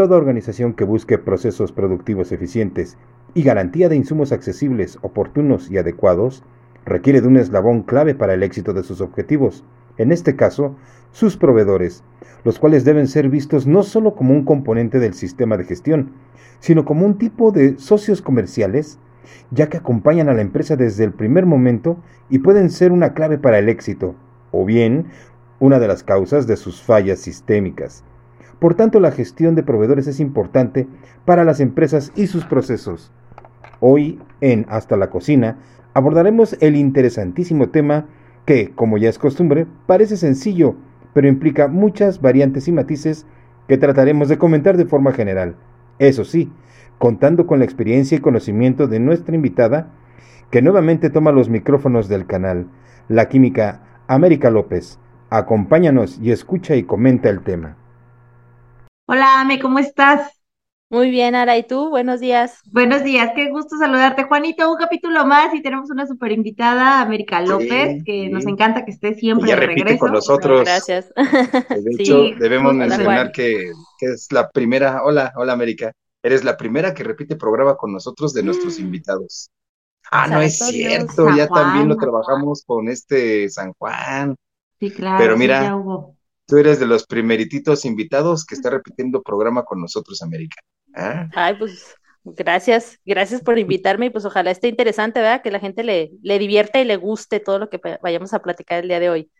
Toda organización que busque procesos productivos eficientes y garantía de insumos accesibles, oportunos y adecuados requiere de un eslabón clave para el éxito de sus objetivos, en este caso, sus proveedores, los cuales deben ser vistos no solo como un componente del sistema de gestión, sino como un tipo de socios comerciales, ya que acompañan a la empresa desde el primer momento y pueden ser una clave para el éxito, o bien una de las causas de sus fallas sistémicas. Por tanto, la gestión de proveedores es importante para las empresas y sus procesos. Hoy, en Hasta la Cocina, abordaremos el interesantísimo tema que, como ya es costumbre, parece sencillo, pero implica muchas variantes y matices que trataremos de comentar de forma general. Eso sí, contando con la experiencia y conocimiento de nuestra invitada, que nuevamente toma los micrófonos del canal, la química América López. Acompáñanos y escucha y comenta el tema. Hola, Ame, ¿cómo estás? Muy bien, Ara, ¿y tú? Buenos días. Buenos días, qué gusto saludarte. Juanito, un capítulo más y tenemos una super invitada, América López, que nos encanta que esté siempre ya repite con nosotros. Gracias. De hecho, debemos mencionar que, es la primera, hola, hola América, eres la primera que repite programa con nosotros de nuestros mm. invitados. Ah, no es cierto, ya también lo trabajamos con este San Juan. Sí, claro. Pero mira, Tú eres de los primerititos invitados que está repitiendo programa con nosotros, América. ¿Ah? Ay, pues gracias, gracias por invitarme y pues ojalá esté interesante, ¿verdad? Que la gente le, le divierta y le guste todo lo que vayamos a platicar el día de hoy.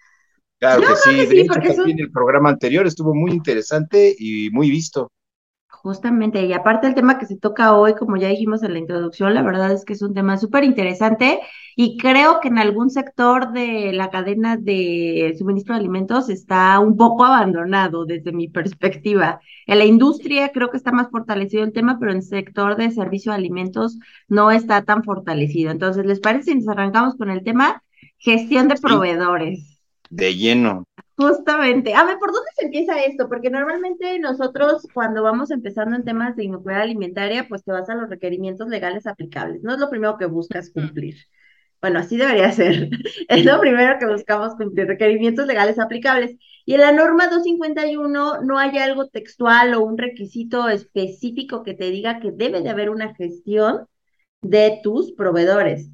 Claro que sí, de hecho también el programa anterior estuvo muy interesante y muy visto. Justamente, y aparte el tema que se toca hoy, como ya dijimos en la introducción, la verdad es que es un tema súper interesante y creo que en algún sector de la cadena de suministro de alimentos está un poco abandonado desde mi perspectiva. En la industria creo que está más fortalecido el tema, pero en el sector de servicio de alimentos no está tan fortalecido. Entonces, ¿les parece si nos arrancamos con el tema gestión de proveedores? De lleno. Justamente. A ver, ¿por dónde se empieza esto? Porque normalmente nosotros cuando vamos empezando en temas de inocuidad alimentaria, pues te vas a los requerimientos legales aplicables. No es lo primero que buscas cumplir. Bueno, así debería ser. Es lo primero que buscamos cumplir, requerimientos legales aplicables. Y en la norma 251 no hay algo textual o un requisito específico que te diga que debe de haber una gestión de tus proveedores.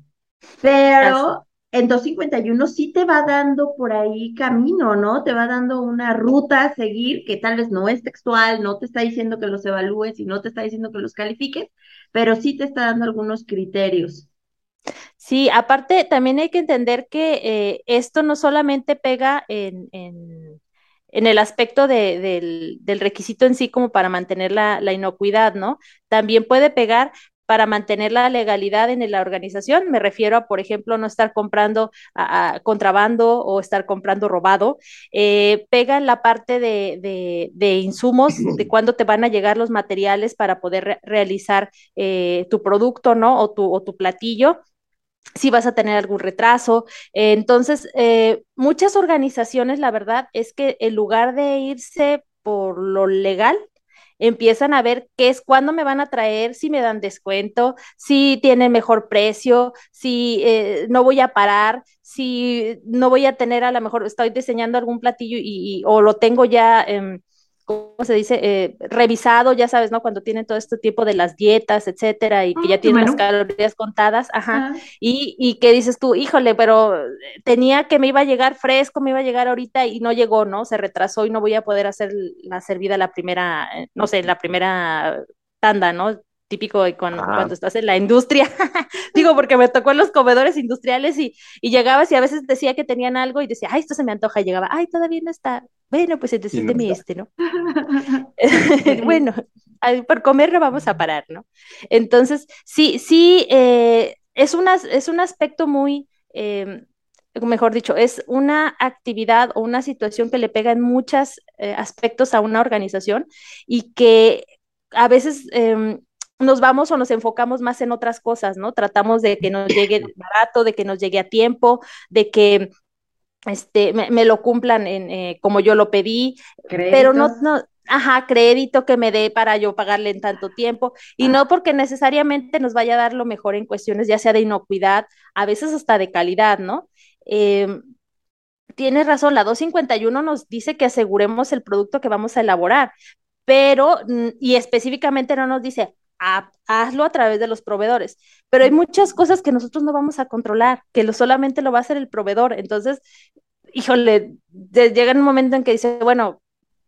Pero en 251 sí te va dando por ahí camino, ¿no? Te va dando una ruta a seguir que tal vez no es textual, no te está diciendo que los evalúes y no te está diciendo que los califiques, pero sí te está dando algunos criterios. Sí, aparte también hay que entender que eh, esto no solamente pega en, en, el aspecto del, requisito en sí como para mantener la, la, inocuidad, ¿no? También puede pegar para mantener la legalidad en la organización. Me refiero a, por ejemplo, no estar comprando a, contrabando o estar comprando robado. Eh, pega en la parte de, insumos, de cuándo te van a llegar los materiales para poder realizar eh, tu producto, ¿no? O tu, o tu platillo si vas a tener algún retraso. entonces, eh, muchas organizaciones, la verdad es que en lugar de irse por lo legal, empiezan a ver qué es, cuándo me van a traer, si me dan descuento, si tienen mejor precio, si eh, no voy a parar, si no voy a tener, a lo mejor estoy diseñando algún platillo y, o lo tengo ya... Eh, ¿cómo se dice? Eh, revisado, ya sabes, ¿no? Cuando tienen todo este tipo de las dietas, etcétera, y que ya ah, tienen las calorías contadas, ajá, y, y que dices tú, híjole, pero tenía que me iba a llegar fresco, me iba a llegar ahorita y no llegó, ¿no? Se retrasó y no voy a poder hacer la servida la primera, eh, no sé, la primera tanda, ¿no? típico cuando, cuando, estás en la industria, digo porque me tocó en los comedores industriales y, y, llegabas y a veces decía que tenían algo y decía, ay, esto se me antoja, y llegaba, ay, todavía no está, bueno, pues entonces mi este, ¿no? bueno, por comer no vamos a parar, ¿no? Entonces, sí, sí, eh, es, una, es un aspecto muy... Em, mejor dicho, es una actividad o una situación que le pega en muchos eh, aspectos a una organización y que a veces em, nos vamos o nos enfocamos más en otras cosas, ¿no? Tratamos de que nos llegue barato, de que nos llegue a tiempo, de que este, me, lo cumplan en, eh, como yo lo pedí, pero no, no, ajá, crédito que me dé para yo pagarle en tanto tiempo, y no porque necesariamente nos vaya a dar lo mejor en cuestiones ya sea de inocuidad, a veces hasta de calidad, ¿no? Eh, tienes razón, la 251 nos dice que aseguremos el producto que vamos a elaborar, pero, mm, y específicamente no nos dice, hazlo a través de los proveedores. Pero hay muchas cosas que nosotros no vamos a controlar, que lo, solamente lo va a hacer el proveedor. Entonces, híjole, llega un momento en que dice, bueno,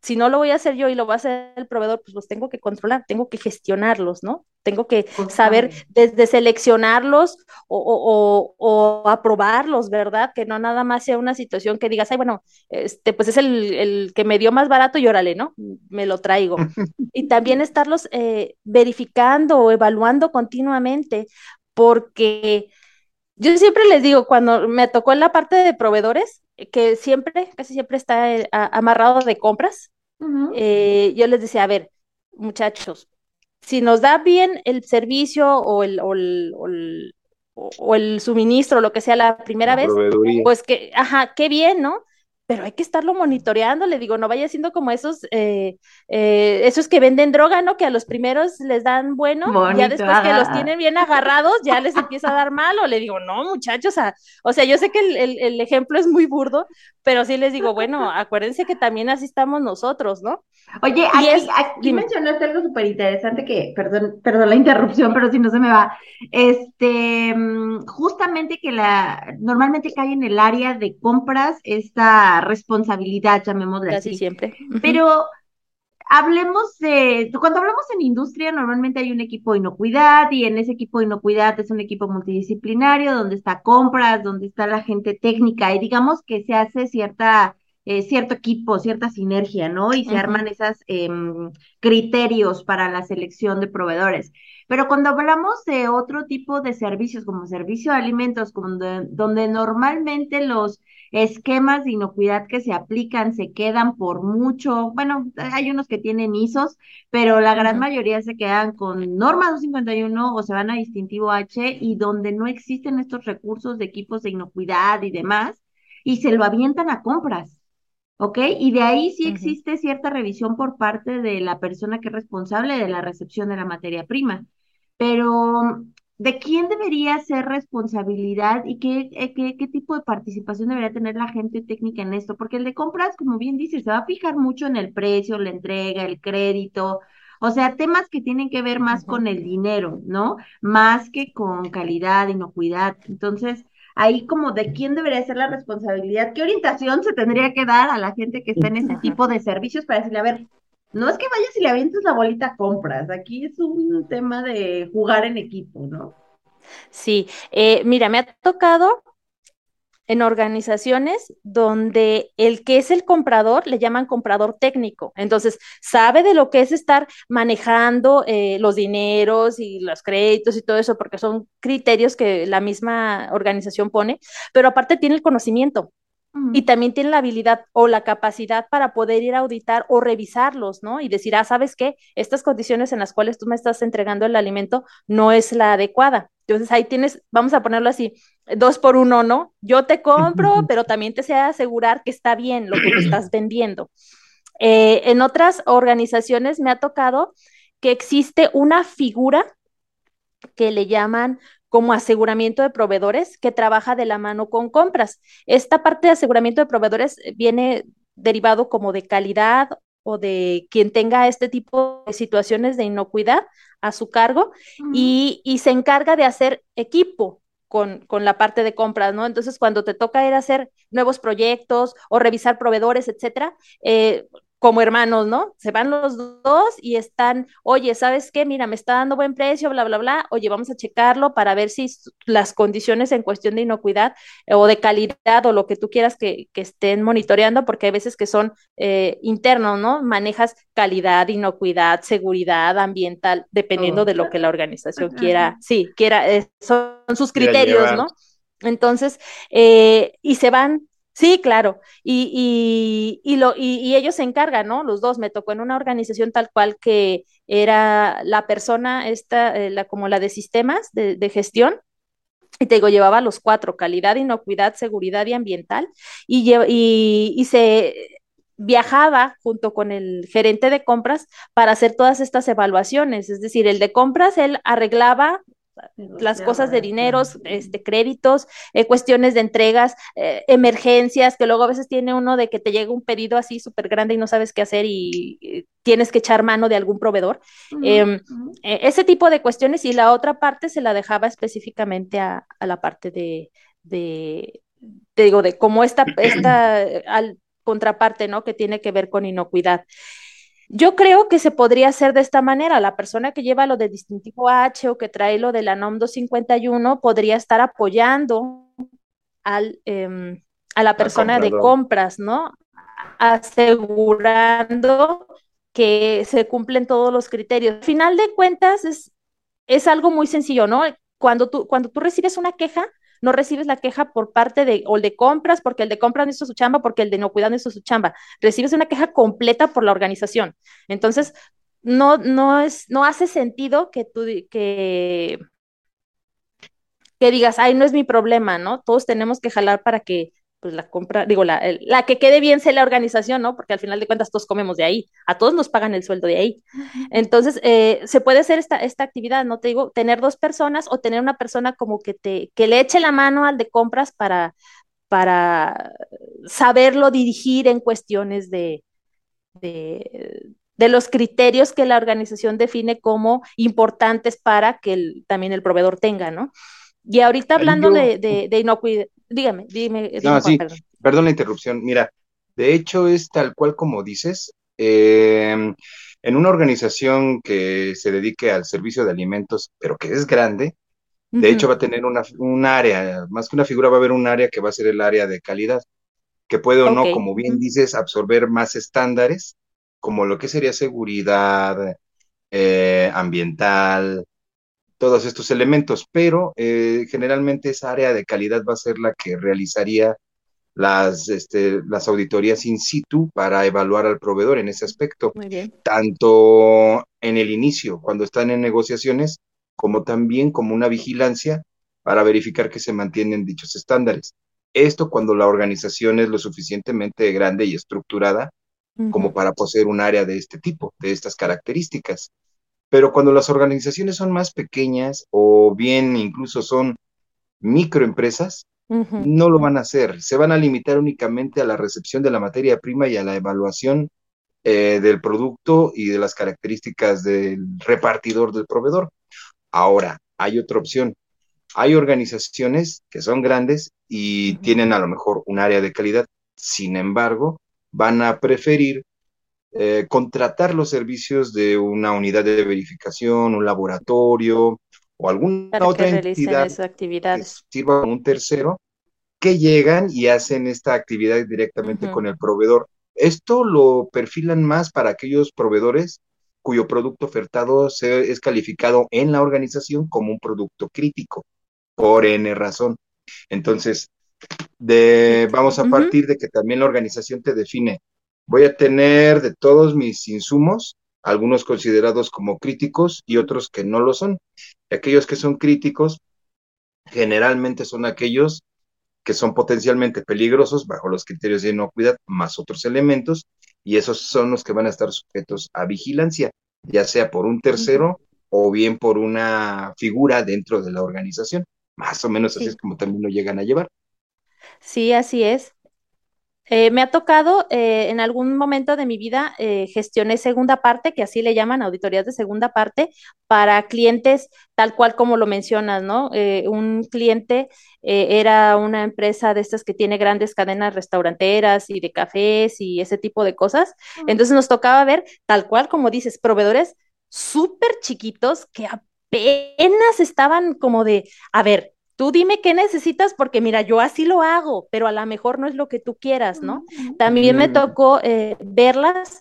si no lo voy a hacer yo y lo va a hacer el proveedor, pues los tengo que controlar, tengo que gestionarlos, ¿no? Tengo que saber desde seleccionarlos o, aprobarlos, ¿verdad? Que no nada más sea una situación que digas, ay, bueno, este, pues es el, que me dio más barato y órale, ¿no? Me lo traigo. y también estarlos eh, verificando o evaluando continuamente, porque yo siempre les digo, cuando me tocó en la parte de proveedores, que siempre, casi siempre está eh, amarrado de compras, eh, yo les decía, a ver, muchachos, si nos da bien el servicio o el, o el, o el, suministro, lo que sea la primera vez, pues que, ajá, qué bien, ¿no? Pero hay que estarlo monitoreando, le digo, no vaya siendo como esos, eh, eh, esos que venden droga, ¿no? Que a los primeros les dan bueno, ya después que los tienen bien agarrados, ya les empieza a dar mal, o le digo, no, muchachos, o sea, yo sé que el, ejemplo es muy burdo, pero sí les digo, bueno, acuérdense que también así estamos nosotros, ¿no? Oye, aquí, mencionaste algo súper interesante que, perdón, perdón la interrupción, pero si no se me va, este, mm, justamente que la, normalmente cae en el área de compras esta responsabilidad, llamémosle Casi siempre. Pero hablemos de, cuando hablamos en industria, normalmente hay un equipo de inocuidad y en ese equipo de inocuidad es un equipo multidisciplinario donde está compras, donde está la gente técnica y digamos que se hace cierta, eh, cierto equipo, cierta sinergia, ¿no? Y se arman esos em, criterios para la selección de proveedores. Pero cuando hablamos de otro tipo de servicios, como servicio de alimentos, donde normalmente los esquemas de inocuidad que se aplican se quedan por mucho, bueno, hay unos que tienen ISOs, pero la gran mayoría se quedan con norma 251 o se van a distintivo H y donde no existen estos recursos de equipos de inocuidad y demás, y se lo avientan a compras. ¿Ok? Y de ahí sí existe cierta revisión por parte de la persona que es responsable de la recepción de la materia prima. Pero de quién debería ser responsabilidad y eh, qué, qué, tipo de participación debería tener la gente técnica en esto, porque el de compras, como bien dices, se va a fijar mucho en el precio, la entrega, el crédito, o sea, temas que tienen que ver más con el dinero, ¿no? Más que con calidad, inocuidad. Entonces, ahí como de quién debería ser la responsabilidad, qué orientación se tendría que dar a la gente que está en ese tipo de servicios para decirle, a ver, no es que vayas y le avientes la bolita compras, aquí es un tema de jugar en equipo, ¿no? Sí, eh, mira, me ha tocado en organizaciones donde el que es el comprador le llaman comprador técnico. Entonces, sabe de lo que es estar manejando eh, los dineros y los créditos y todo eso, porque son criterios que la misma organización pone, pero aparte tiene el conocimiento y también tiene la habilidad o la capacidad para poder ir a auditar o revisarlos, ¿no? Y decir, ah, ¿sabes qué? Estas condiciones en las cuales tú me estás entregando el alimento no es la adecuada. Entonces ahí tienes, vamos a ponerlo así, dos por uno, ¿no? Yo te compro, pero también te sé asegurar que está bien lo que me estás vendiendo. Eh, en otras organizaciones me ha tocado que existe una figura que le llaman como aseguramiento de proveedores que trabaja de la mano con compras. Esta parte de aseguramiento de proveedores viene derivado como de calidad o de quien tenga este tipo de situaciones de inocuidad a su cargo y, se encarga de hacer equipo con, con, la parte de compras, ¿no? Entonces, cuando te toca ir a hacer nuevos proyectos o revisar proveedores, etcétera, eh, como hermanos, ¿no? Se van los dos y están, oye, ¿sabes qué? Mira, me está dando buen precio, bla, bla, bla. Oye, vamos a checarlo para ver si las condiciones en cuestión de inocuidad eh, o de calidad o lo que tú quieras que, estén monitoreando, porque hay veces que son eh, internos, ¿no? Manejas calidad, inocuidad, seguridad ambiental, dependiendo de lo que la organización quiera, sí, quiera, eh, son sus criterios, ¿no? Entonces, eh, y se van Sí, claro. Y, y, lo, y, ellos se encargan, ¿no? Los dos. Me tocó en una organización tal cual que era la persona, esta, eh, la, como la de sistemas de, gestión. Y te digo, llevaba los cuatro, calidad, inocuidad, seguridad y ambiental. Y, y se viajaba junto con el gerente de compras para hacer todas estas evaluaciones. Es decir, el de compras, él arreglaba las cosas de dineros, este, créditos, eh, cuestiones de entregas, eh, emergencias, que luego a veces tiene uno de que te llega un pedido así súper grande y no sabes qué hacer y, tienes que echar mano de algún proveedor. Em, e, ese tipo de cuestiones y la otra parte se la dejaba específicamente a, la parte de, de, te digo, de cómo esta, esta al, contraparte, ¿no? Que tiene que ver con inocuidad. Yo creo que se podría hacer de esta manera. La persona que lleva lo de distintivo H o que trae lo de la NOM 251 podría estar apoyando al, em, a la persona de compras, ¿no? Asegurando que se cumplen todos los criterios. Al final de cuentas, es, es algo muy sencillo, ¿no? Cuando tú, cuando tú recibes una queja, no recibes la queja por parte de, o el de compras, porque el de compras no hizo su chamba, porque el de no cuidar no hizo su chamba. Recibes una queja completa por la organización. Entonces, no, no, es, no hace sentido que tú, que, que digas, ay, no es mi problema, ¿no? Todos tenemos que jalar para que pues la compra, digo, la, la que quede bien sea la organización, ¿no? Porque al final de cuentas todos comemos de ahí, a todos nos pagan el sueldo de ahí. Entonces, eh, se puede hacer esta, esta actividad, ¿no? Te digo, tener dos personas o tener una persona como que te, que le eche la mano al de compras para, para saberlo dirigir en cuestiones de, de, de los criterios que la organización define como importantes para que el, también el proveedor tenga, ¿no? Y ahorita hablando de, de, inocuidad, dígame, dime. No, sí, perdón. la interrupción. Mira, de hecho es tal cual como dices. Em, en una organización que se dedique al servicio de alimentos, pero que es grande, de hecho va a tener una, un área, más que una figura, va a haber un área que va a ser el área de calidad, que puede o no, como bien dices, absorber más estándares, como lo que sería seguridad eh, ambiental, todos estos elementos, pero eh, generalmente esa área de calidad va a ser la que realizaría las, este, las auditorías in situ para evaluar al proveedor en ese aspecto, tanto en el inicio, cuando están en negociaciones, como también como una vigilancia para verificar que se mantienen dichos estándares. Esto cuando la organización es lo suficientemente grande y estructurada como para poseer un área de este tipo, de estas características. Pero cuando las organizaciones son más pequeñas o bien incluso son microempresas, no lo van a hacer. Se van a limitar únicamente a la recepción de la materia prima y a la evaluación eh, del producto y de las características del repartidor del proveedor. Ahora, hay otra opción. Hay organizaciones que son grandes y tienen a lo mejor un área de calidad. Sin embargo, van a preferir eh, contratar los servicios de una unidad de verificación, un laboratorio o alguna otra entidad que sirva como un tercero que llegan y hacen esta actividad directamente con el proveedor. Esto lo perfilan más para aquellos proveedores cuyo producto ofertado se, es calificado en la organización como un producto crítico, por N razón. Entonces, de, vamos a partir de que también la organización te define Voy a tener de todos mis insumos, algunos considerados como críticos y otros que no lo son. aquellos que son críticos generalmente son aquellos que son potencialmente peligrosos bajo los criterios de inocuidad más otros elementos y esos son los que van a estar sujetos a vigilancia, ya sea por un tercero o bien por una figura dentro de la organización. Más o menos así es como también lo llegan a llevar. Sí, así es. Eh, me ha tocado eh, en algún momento de mi vida eh, gestioné segunda parte, que así le llaman auditorías de segunda parte, para clientes tal cual como lo mencionas, ¿no? un cliente era una empresa de estas que tiene grandes cadenas restauranteras y de cafés y ese tipo de cosas. Entonces nos tocaba ver tal cual como dices, proveedores súper chiquitos que apenas estaban como de, a ver, tú dime qué necesitas porque mira, yo así lo hago, pero a lo mejor no es lo que tú quieras, ¿no? También me tocó eh, verlas,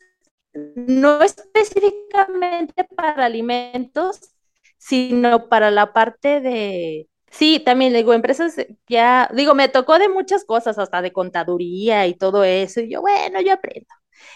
no específicamente para alimentos, sino para la parte de, Sí, también digo, empresas ya, digo, me tocó de muchas cosas, hasta de contaduría y todo eso, y yo, bueno, yo aprendo.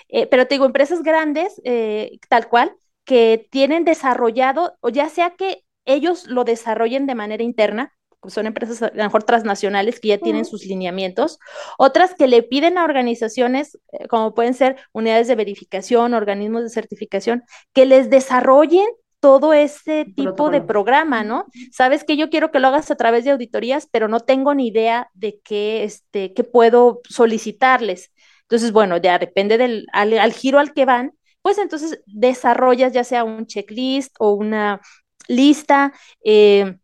Eh, pero te digo, empresas grandes, eh, tal cual, que tienen desarrollado, o ya sea que ellos lo desarrollen de manera interna, son empresas a lo mejor transnacionales que ya tienen sus lineamientos, otras que le piden a organizaciones, eh, como pueden ser unidades de verificación, organismos de certificación, que les desarrollen todo ese tipo de programa, ¿no? Sabes que yo quiero que lo hagas a través de auditorías, pero no tengo ni idea de qué, este, qué puedo solicitarles. Entonces, bueno, ya depende del al, giro al que van, pues entonces desarrollas ya sea un checklist o una lista eh,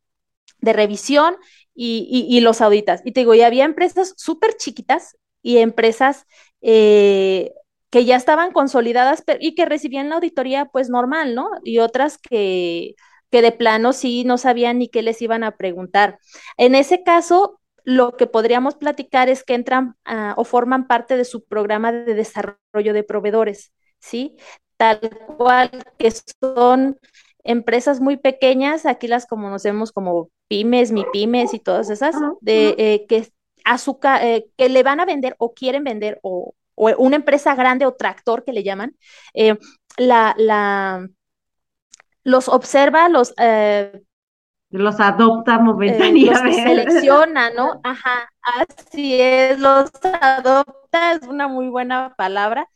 de revisión y, los auditas. Y te digo, y había empresas súper chiquitas y empresas eh, que ya estaban consolidadas y que recibían la auditoría pues normal, ¿no? Y otras que, que de plano sí no sabían ni qué les iban a preguntar. En ese caso, lo que podríamos platicar es que entran ah, o forman parte de su programa de desarrollo de proveedores, ¿sí? Tal cual que son empresas muy pequeñas, aquí las conocemos como pymes, mi pymes y todas esas, de eh, que azúcar, eh, que le van a vender o quieren vender o, una empresa grande o tractor que le llaman, eh, la, la, los observa, los los adopta momentáneamente. Eh, selecciona, ¿no? Ajá, así es, los adopta, es una muy buena palabra.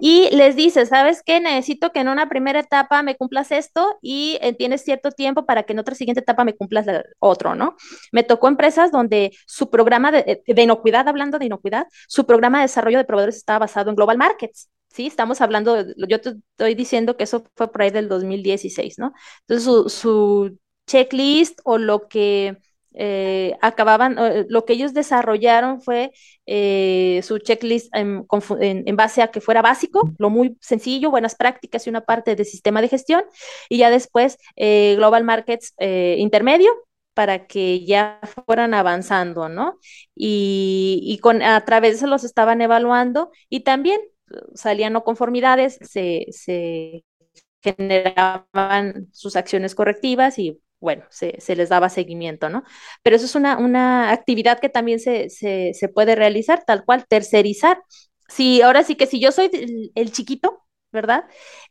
Y les dice, ¿sabes qué? Necesito que en una primera etapa me cumplas esto y eh, tienes cierto tiempo para que en otra siguiente etapa me cumplas otro, ¿no? Me tocó empresas donde su programa de, de inocuidad, hablando de inocuidad, su programa de desarrollo de proveedores estaba basado en Global Markets. Sí, estamos hablando, yo te estoy diciendo que eso fue por ahí del 2016, ¿no? Entonces, su, su checklist o lo que eh, acababan, eh, lo que ellos desarrollaron fue eh, su checklist en, base a que fuera básico, lo muy sencillo, buenas prácticas y una parte de sistema de gestión, y ya después Global Markets intermedio para que ya fueran avanzando, ¿no? Y, con, a través de eso los estaban evaluando y también salían no conformidades, se generaban sus acciones correctivas y bueno, se, les daba seguimiento, ¿no? Pero eso es una, una actividad que también se, se, puede realizar, tal cual, tercerizar. Si ahora sí que si yo soy el, chiquito, ¿verdad?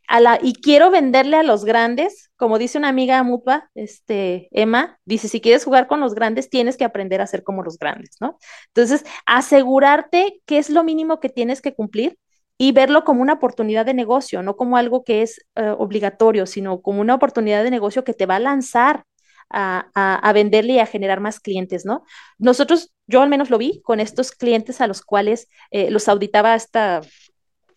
A la, y quiero venderle a los grandes, como dice una amiga mutua, este, Emma, dice, si quieres jugar con los grandes, tienes que aprender a ser como los grandes, ¿no? Entonces, asegurarte que es lo mínimo que tienes que cumplir y verlo como una oportunidad de negocio, no como algo que es eh, obligatorio, sino como una oportunidad de negocio que te va a lanzar a, venderle y a generar más clientes, ¿no? Nosotros, yo al menos lo vi con estos clientes a los cuales eh, los auditaba esta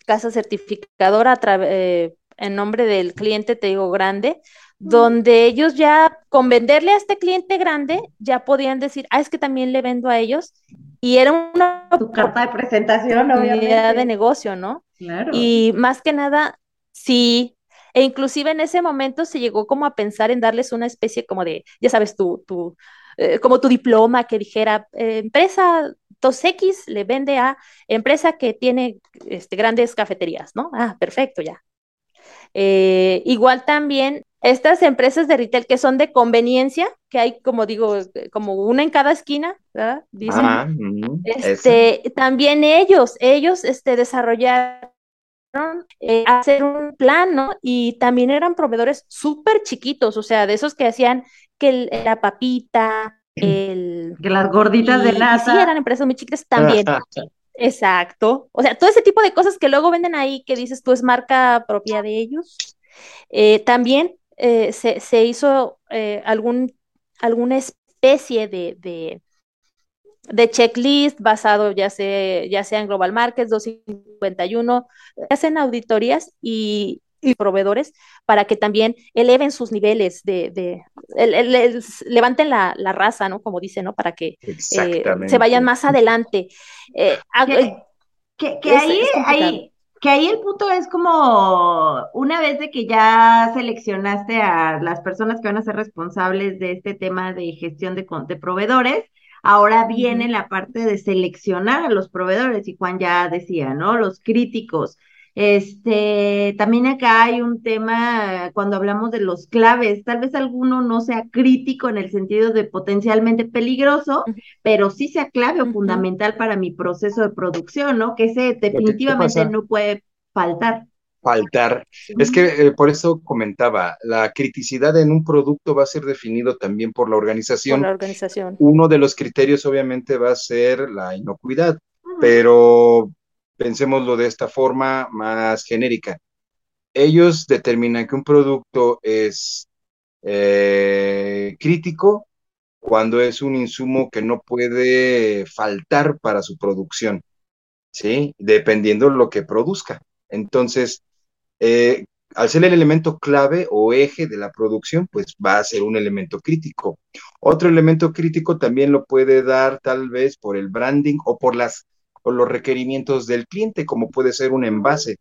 casa certificadora eh, en nombre del cliente, te digo, grande, donde ellos ya con venderle a este cliente grande ya podían decir, ah, es que también le vendo a ellos y era una tu carta de presentación, obviamente. de negocio, ¿no? Claro. Y más que nada, sí, e inclusive en ese momento se llegó como a pensar en darles una especie como de, ya sabes, tu, tu eh, como tu diploma que dijera, eh, empresa 2X le vende a empresa que tiene este, grandes cafeterías, ¿no? Ah, perfecto, ya. Eh, igual también estas empresas de retail que son de conveniencia, que hay, como digo, como una en cada esquina, ¿verdad? Dicen, este, también ellos, ellos este, desarrollaron eh, hacer un plan, ¿no? Y también eran proveedores súper chiquitos, o sea, de esos que hacían que la papita, el... Que las gorditas de lata. Sí, eran empresas muy chiquitas también. Exacto. O sea, todo ese tipo de cosas que luego venden ahí que dices tú es marca propia de ellos. Eh, también eh, se, hizo eh, algún, alguna especie de, de, checklist basado ya sea, ya sea en Global Markets 251, hacen auditorías y, proveedores para que también eleven sus niveles de, levanten la, raza, ¿no? Como dice, ¿no? Para que eh, se vayan más adelante. que, ahí, que ahí el punto es como una vez de que ya seleccionaste a las personas que van a ser responsables de este tema de gestión de, de proveedores, ahora viene la parte de seleccionar a los proveedores y Juan ya decía, ¿no? Los críticos. Este, también acá hay un tema cuando hablamos de los claves, tal vez alguno no sea crítico en el sentido de potencialmente peligroso, pero sí sea clave o fundamental para mi proceso de producción, ¿no? Que ese definitivamente no puede faltar faltar. Es que eh, por eso comentaba, la criticidad en un producto va a ser definido también por la organización. Por la organización. Uno de los criterios obviamente va a ser la inocuidad, pero pensémoslo de esta forma más genérica. Ellos determinan que un producto es eh, crítico cuando es un insumo que no puede faltar para su producción, ¿sí? Dependiendo de lo que produzca. Entonces, eh, al ser el elemento clave o eje de la producción, pues va a ser un elemento crítico. Otro elemento crítico también lo puede dar tal vez por el branding o por las por los requerimientos del cliente, como puede ser un envase.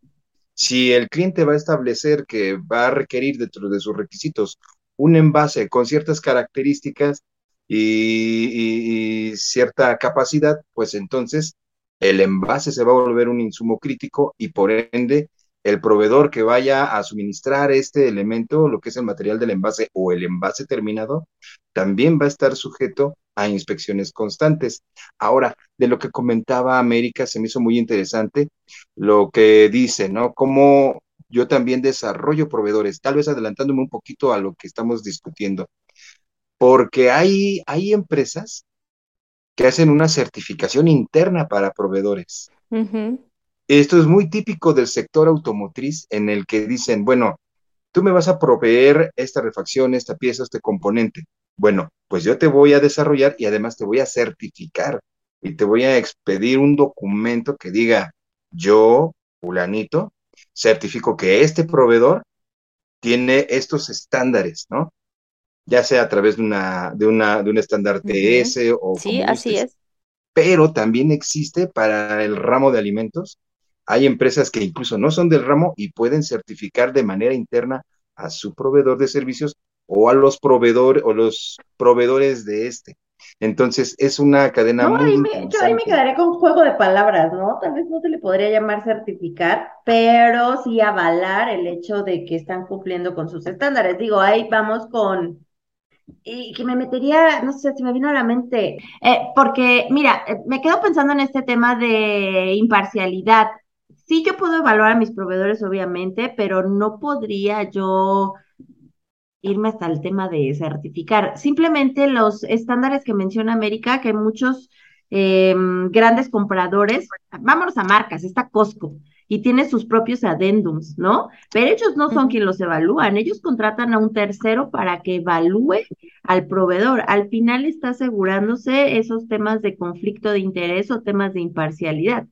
Si el cliente va a establecer que va a requerir dentro de sus requisitos un envase con ciertas características y, y cierta capacidad, pues entonces el envase se va a volver un insumo crítico y por ende el proveedor que vaya a suministrar este elemento, lo que es el material del envase o el envase terminado, también va a estar sujeto a inspecciones constantes. Ahora, de lo que comentaba América, se me hizo muy interesante lo que dice, ¿no? Cómo yo también desarrollo proveedores, tal vez adelantándome un poquito a lo que estamos discutiendo, porque hay, hay empresas que hacen una certificación interna para proveedores. Esto es muy típico del sector automotriz en el que dicen, bueno, tú me vas a proveer esta refacción, esta pieza, este componente. Bueno, pues yo te voy a desarrollar y además te voy a certificar y te voy a expedir un documento que diga, yo, fulanito, certifico que este proveedor tiene estos estándares, ¿no? Ya sea a través de una, de una, de un estándar TS o Sí, así es. Pero también existe para el ramo de alimentos hay empresas que incluso no son del ramo y pueden certificar de manera interna a su proveedor de servicios o a los proveedores o los proveedores de este. Entonces es una cadena muy ahí Yo ahí me quedaría con un juego de palabras, ¿no? Tal vez no se le podría llamar certificar, pero sí avalar el hecho de que están cumpliendo con sus estándares. Digo, ahí vamos con y que me metería, no sé si me vino a la mente, eh, porque mira, eh, me quedo pensando en este tema de imparcialidad sí yo puedo evaluar a mis proveedores, obviamente, pero no podría yo irme hasta el tema de certificar. Simplemente los estándares que menciona América, que muchos em, grandes compradores, vámonos a marcas, está Costco y tiene sus propios adendums, ¿no? Pero ellos no son quienes los evalúan, ellos contratan a un tercero para que evalúe al proveedor. Al final está asegurándose esos temas de conflicto de interés o temas de imparcialidad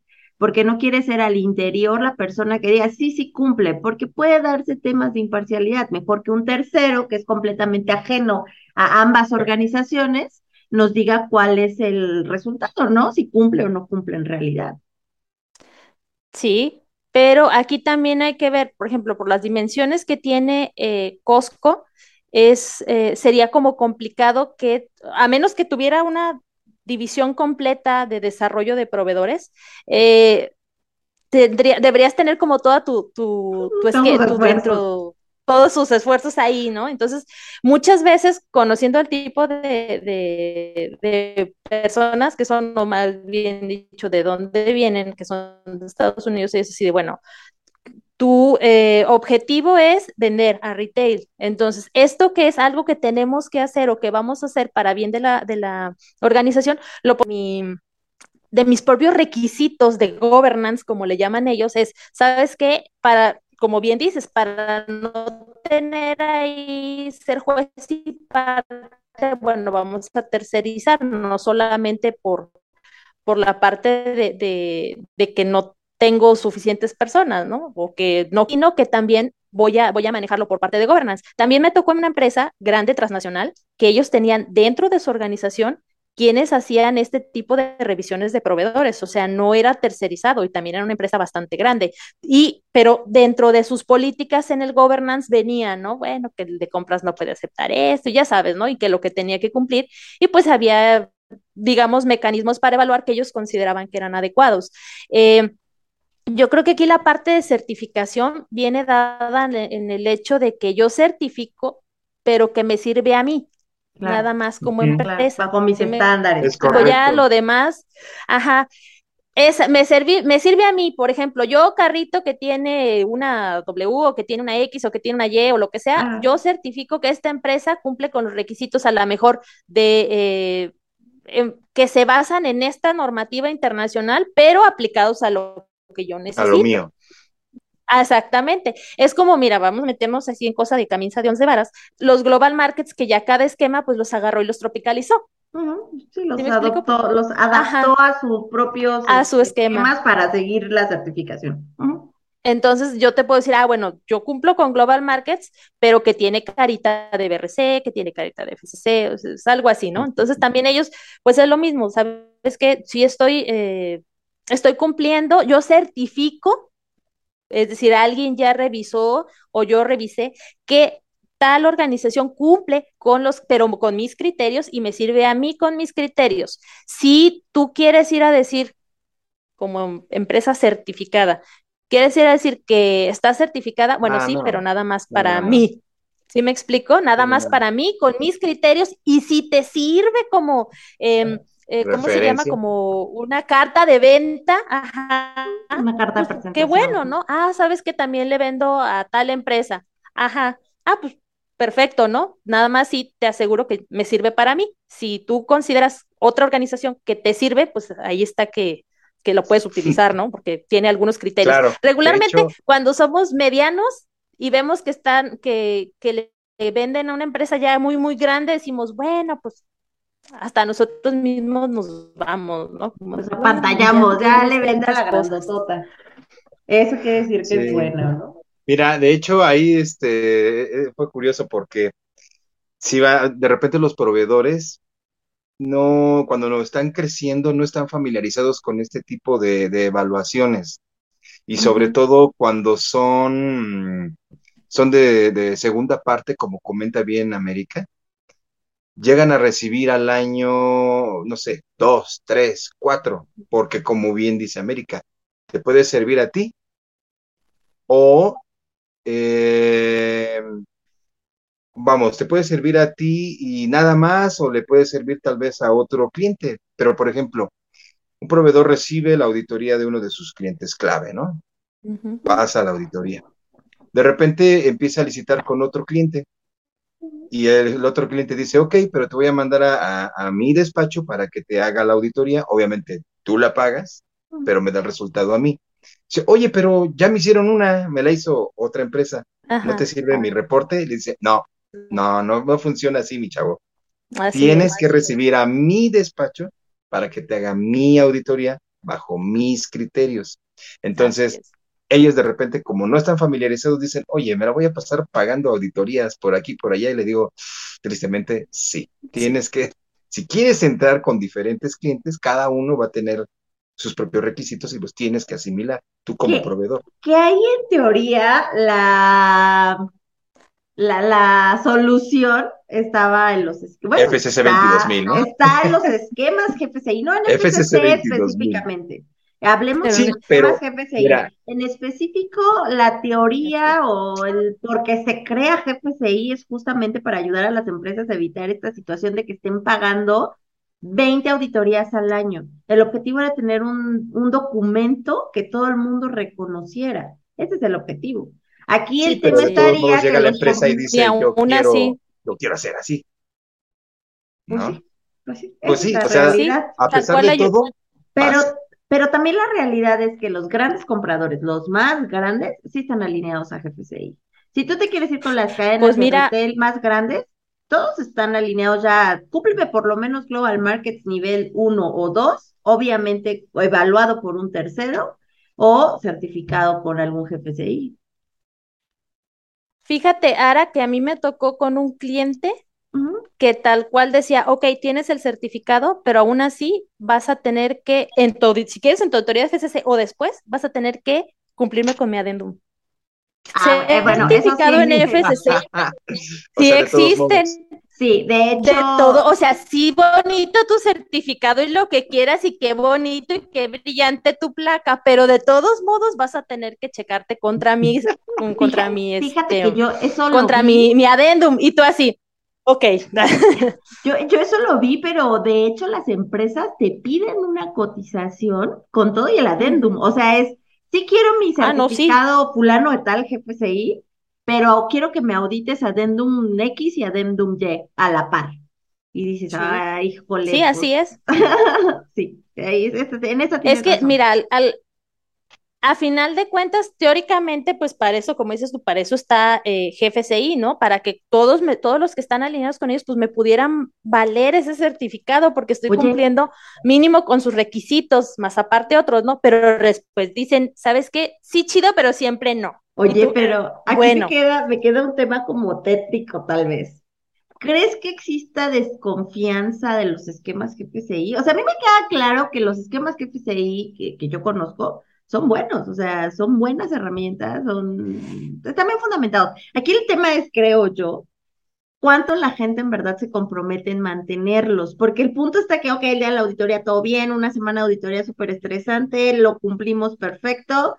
porque no quiere ser al interior la persona que diga, sí, sí cumple, porque puede darse temas de imparcialidad, mejor que un tercero que es completamente ajeno a ambas organizaciones nos diga cuál es el resultado, ¿no? Si cumple o no cumple en realidad. Sí, pero aquí también hay que ver, por ejemplo, por las dimensiones que tiene eh, Costco, es, eh, sería como complicado que, a menos que tuviera una división completa de desarrollo de proveedores, eh, tendría, deberías tener como toda tu, tu, tu, dentro, todos sus esfuerzos ahí, ¿no? Entonces, muchas veces conociendo el tipo de, de, personas que son, o más bien dicho, de dónde vienen, que son de Estados Unidos, y es así de, bueno, tu eh, objetivo es vender a retail. Entonces, esto que es algo que tenemos que hacer o que vamos a hacer para bien de la, de la organización, lo de mis propios requisitos de governance, como le llaman ellos, es, ¿sabes qué? Para, como bien dices, para no tener ahí ser juez y parte, bueno, vamos a tercerizar, no solamente por, por la parte de, de, de que no tengo suficientes personas, ¿no? O que no, sino que también voy a, voy a manejarlo por parte de governance. También me tocó en una empresa grande transnacional que ellos tenían dentro de su organización quienes hacían este tipo de revisiones de proveedores, o sea, no era tercerizado y también era una empresa bastante grande. Y, pero dentro de sus políticas en el governance venía, ¿no? Bueno, que el de compras no puede aceptar esto, ya sabes, ¿no? Y que lo que tenía que cumplir, y pues había, digamos, mecanismos para evaluar que ellos consideraban que eran adecuados. Eh, yo creo que aquí la parte de certificación viene dada en el hecho de que yo certifico, pero que me sirve a mí. Nada más como empresa. bajo mis estándares. ya lo demás, ajá, es, me, me sirve a mí, por ejemplo, yo carrito que tiene una W o que tiene una X o que tiene una Y o lo que sea, yo certifico que esta empresa cumple con los requisitos a la mejor de eh, em, que se basan en esta normativa internacional, pero aplicados a lo que yo necesito. A lo mío. Exactamente. Es como, mira, vamos a meternos así en cosa de camisa de once varas. Los global markets que ya cada esquema pues los agarró y los tropicalizó. Sí, los adoptó, los adaptó a sus propios a su esquema. para seguir la certificación. Entonces yo te puedo decir, ah, bueno, yo cumplo con Global Markets, pero que tiene carita de BRC, que tiene carita de FCC, es algo así, ¿no? Entonces también ellos, pues es lo mismo, ¿sabes que Si estoy, eh, estoy cumpliendo, yo certifico, es decir, alguien ya revisó o yo revisé que tal organización cumple con los, pero con mis criterios y me sirve a mí con mis criterios. Si tú quieres ir a decir, como empresa certificada, quieres ir a decir que está certificada, bueno, ah, sí, pero nada más para mí. ¿Sí me explico? Nada más para mí, con mis criterios, y si te sirve como, em, eh, ¿cómo se llama? Como una carta de venta, ajá. Una carta de presentación. Qué bueno, ¿no? Ah, sabes que también le vendo a tal empresa. Ajá. Ah, pues perfecto, ¿no? Nada más sí te aseguro que me sirve para mí. Si tú consideras otra organización que te sirve, pues ahí está que, que lo puedes utilizar, ¿no? Porque tiene algunos criterios. Regularmente, cuando somos medianos y vemos que están, que, que le venden a una empresa ya muy, muy grande, decimos, bueno, pues hasta nosotros mismos nos vamos, ¿no? nos apantallamos, ya, le vende a la grandotota. Eso quiere decir que es bueno, ¿no? Mira, de hecho ahí este, eh, fue curioso porque si va, de repente los proveedores no, cuando no están creciendo, no están familiarizados con este tipo de, evaluaciones. Y sobre todo cuando son, son de, de, segunda parte, como comenta bien América, llegan a recibir al año, no sé, dos, tres, cuatro, porque como bien dice América, te puede servir a ti o eh, vamos, te puede servir a ti y nada más, o le puede servir tal vez a otro cliente. Pero, por ejemplo, un proveedor recibe la auditoría de uno de sus clientes clave, ¿no? Pasa a la auditoría. De repente empieza a licitar con otro cliente y el, otro cliente dice, ok, pero te voy a mandar a, mi despacho para que te haga la auditoría. Obviamente tú la pagas, pero me da el resultado a mí. Oye, pero ya me hicieron una, me la hizo otra empresa. ¿No te sirve mi reporte? Y le dice, no, no, no, no funciona así, mi chavo. Tienes que recibir a mi despacho para que te haga mi auditoría bajo mis criterios. Entonces, ellos de repente, como no están familiarizados, dicen, oye, me la voy a pasar pagando auditorías por aquí, por allá, y le digo, tristemente, sí, tienes que, si quieres entrar con diferentes clientes, cada uno va a tener sus propios requisitos y los tienes que asimilar tú como proveedor. Que ahí en teoría la, la, la solución estaba en los esquemas. FCC 22000, ¿no? Está en los esquemas GFCI, no en FCC, específicamente. Hablemos de esquemas GFCI. en específico, la teoría o el por qué se crea GFCI es justamente para ayudar a las empresas a evitar esta situación de que estén pagando 20 auditorías al año. El objetivo era tener un, documento que todo el mundo reconociera. Ese es el objetivo. Aquí el tema estaría llega la empresa y dice, yo, quiero, quiero hacer así. Pues ¿No? Pues sí, pues sí, o sea, a pesar de todo. Pero, pero también la realidad es que los grandes compradores, los más grandes, sí están alineados a GFCI. Si tú te quieres ir con las cadenas pues de retail más grandes, todos están alineados ya, cúmpleme por lo menos Global Markets nivel 1 o 2, obviamente evaluado por un tercero o certificado por algún GPCI. Fíjate, Ara, que a mí me tocó con un cliente que tal cual decía, ok, tienes el certificado, pero aún así vas a tener que, en todo, si quieres en tu autoridad FCC o después, vas a tener que cumplirme con mi adendum. Ah, eh, certificado en FCC. sí existen, Sí, de hecho. De todo, o sea, sí bonito tu certificado y lo que quieras y qué bonito y qué brillante tu placa, pero de todos modos vas a tener que checarte contra mi, contra mi, fíjate este, que yo eso contra mi, mi adendum y tú así, ok. yo, yo eso lo vi, pero de hecho las empresas te piden una cotización con todo y el adendum, o sea, es, sí quiero mi ah, certificado fulano de tal GPCI, pero quiero que me audites Adendum X y Adendum Y a la par. Y dices, ay, híjole. Sí, así pues". es. sí, en esa Es que, mira, al, a final de cuentas, teóricamente, pues para eso, como dices tú, para eso está eh, GFCI, ¿no? Para que todos, me, todos los que están alineados con ellos, pues me pudieran valer ese certificado, porque estoy cumpliendo mínimo con sus requisitos, más aparte otros, ¿no? Pero después dicen, ¿sabes qué? Sí, chido, pero siempre no. Oye, pero aquí me, queda, me queda un tema como técnico, tal vez. ¿Crees que exista desconfianza de los esquemas GPCI? O sea, a mí me queda claro que los esquemas GPCI que, que yo conozco son buenos, o sea, son buenas herramientas, son están bien fundamentados. Aquí el tema es, creo yo, cuánto la gente en verdad se compromete en mantenerlos, porque el punto está que, ok, el día de la auditoría todo bien, una semana de auditoría súper estresante, lo cumplimos perfecto,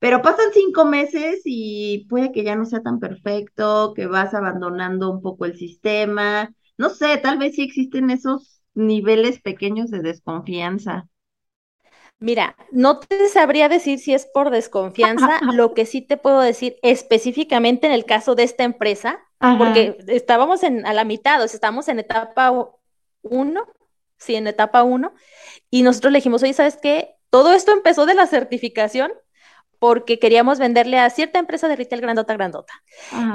pero pasan cinco meses y puede que ya no sea tan perfecto, que vas abandonando un poco el sistema. No sé, tal vez sí existen esos niveles pequeños de desconfianza. Mira, no te sabría decir si es por desconfianza, lo que sí te puedo decir específicamente en el caso de esta empresa, porque estábamos en, a la mitad, o sea, estamos en etapa uno, sí, en etapa uno, y nosotros le dijimos, oye, ¿sabes qué? Todo esto empezó de la certificación porque queríamos venderle a cierta empresa de retail grandota, grandota.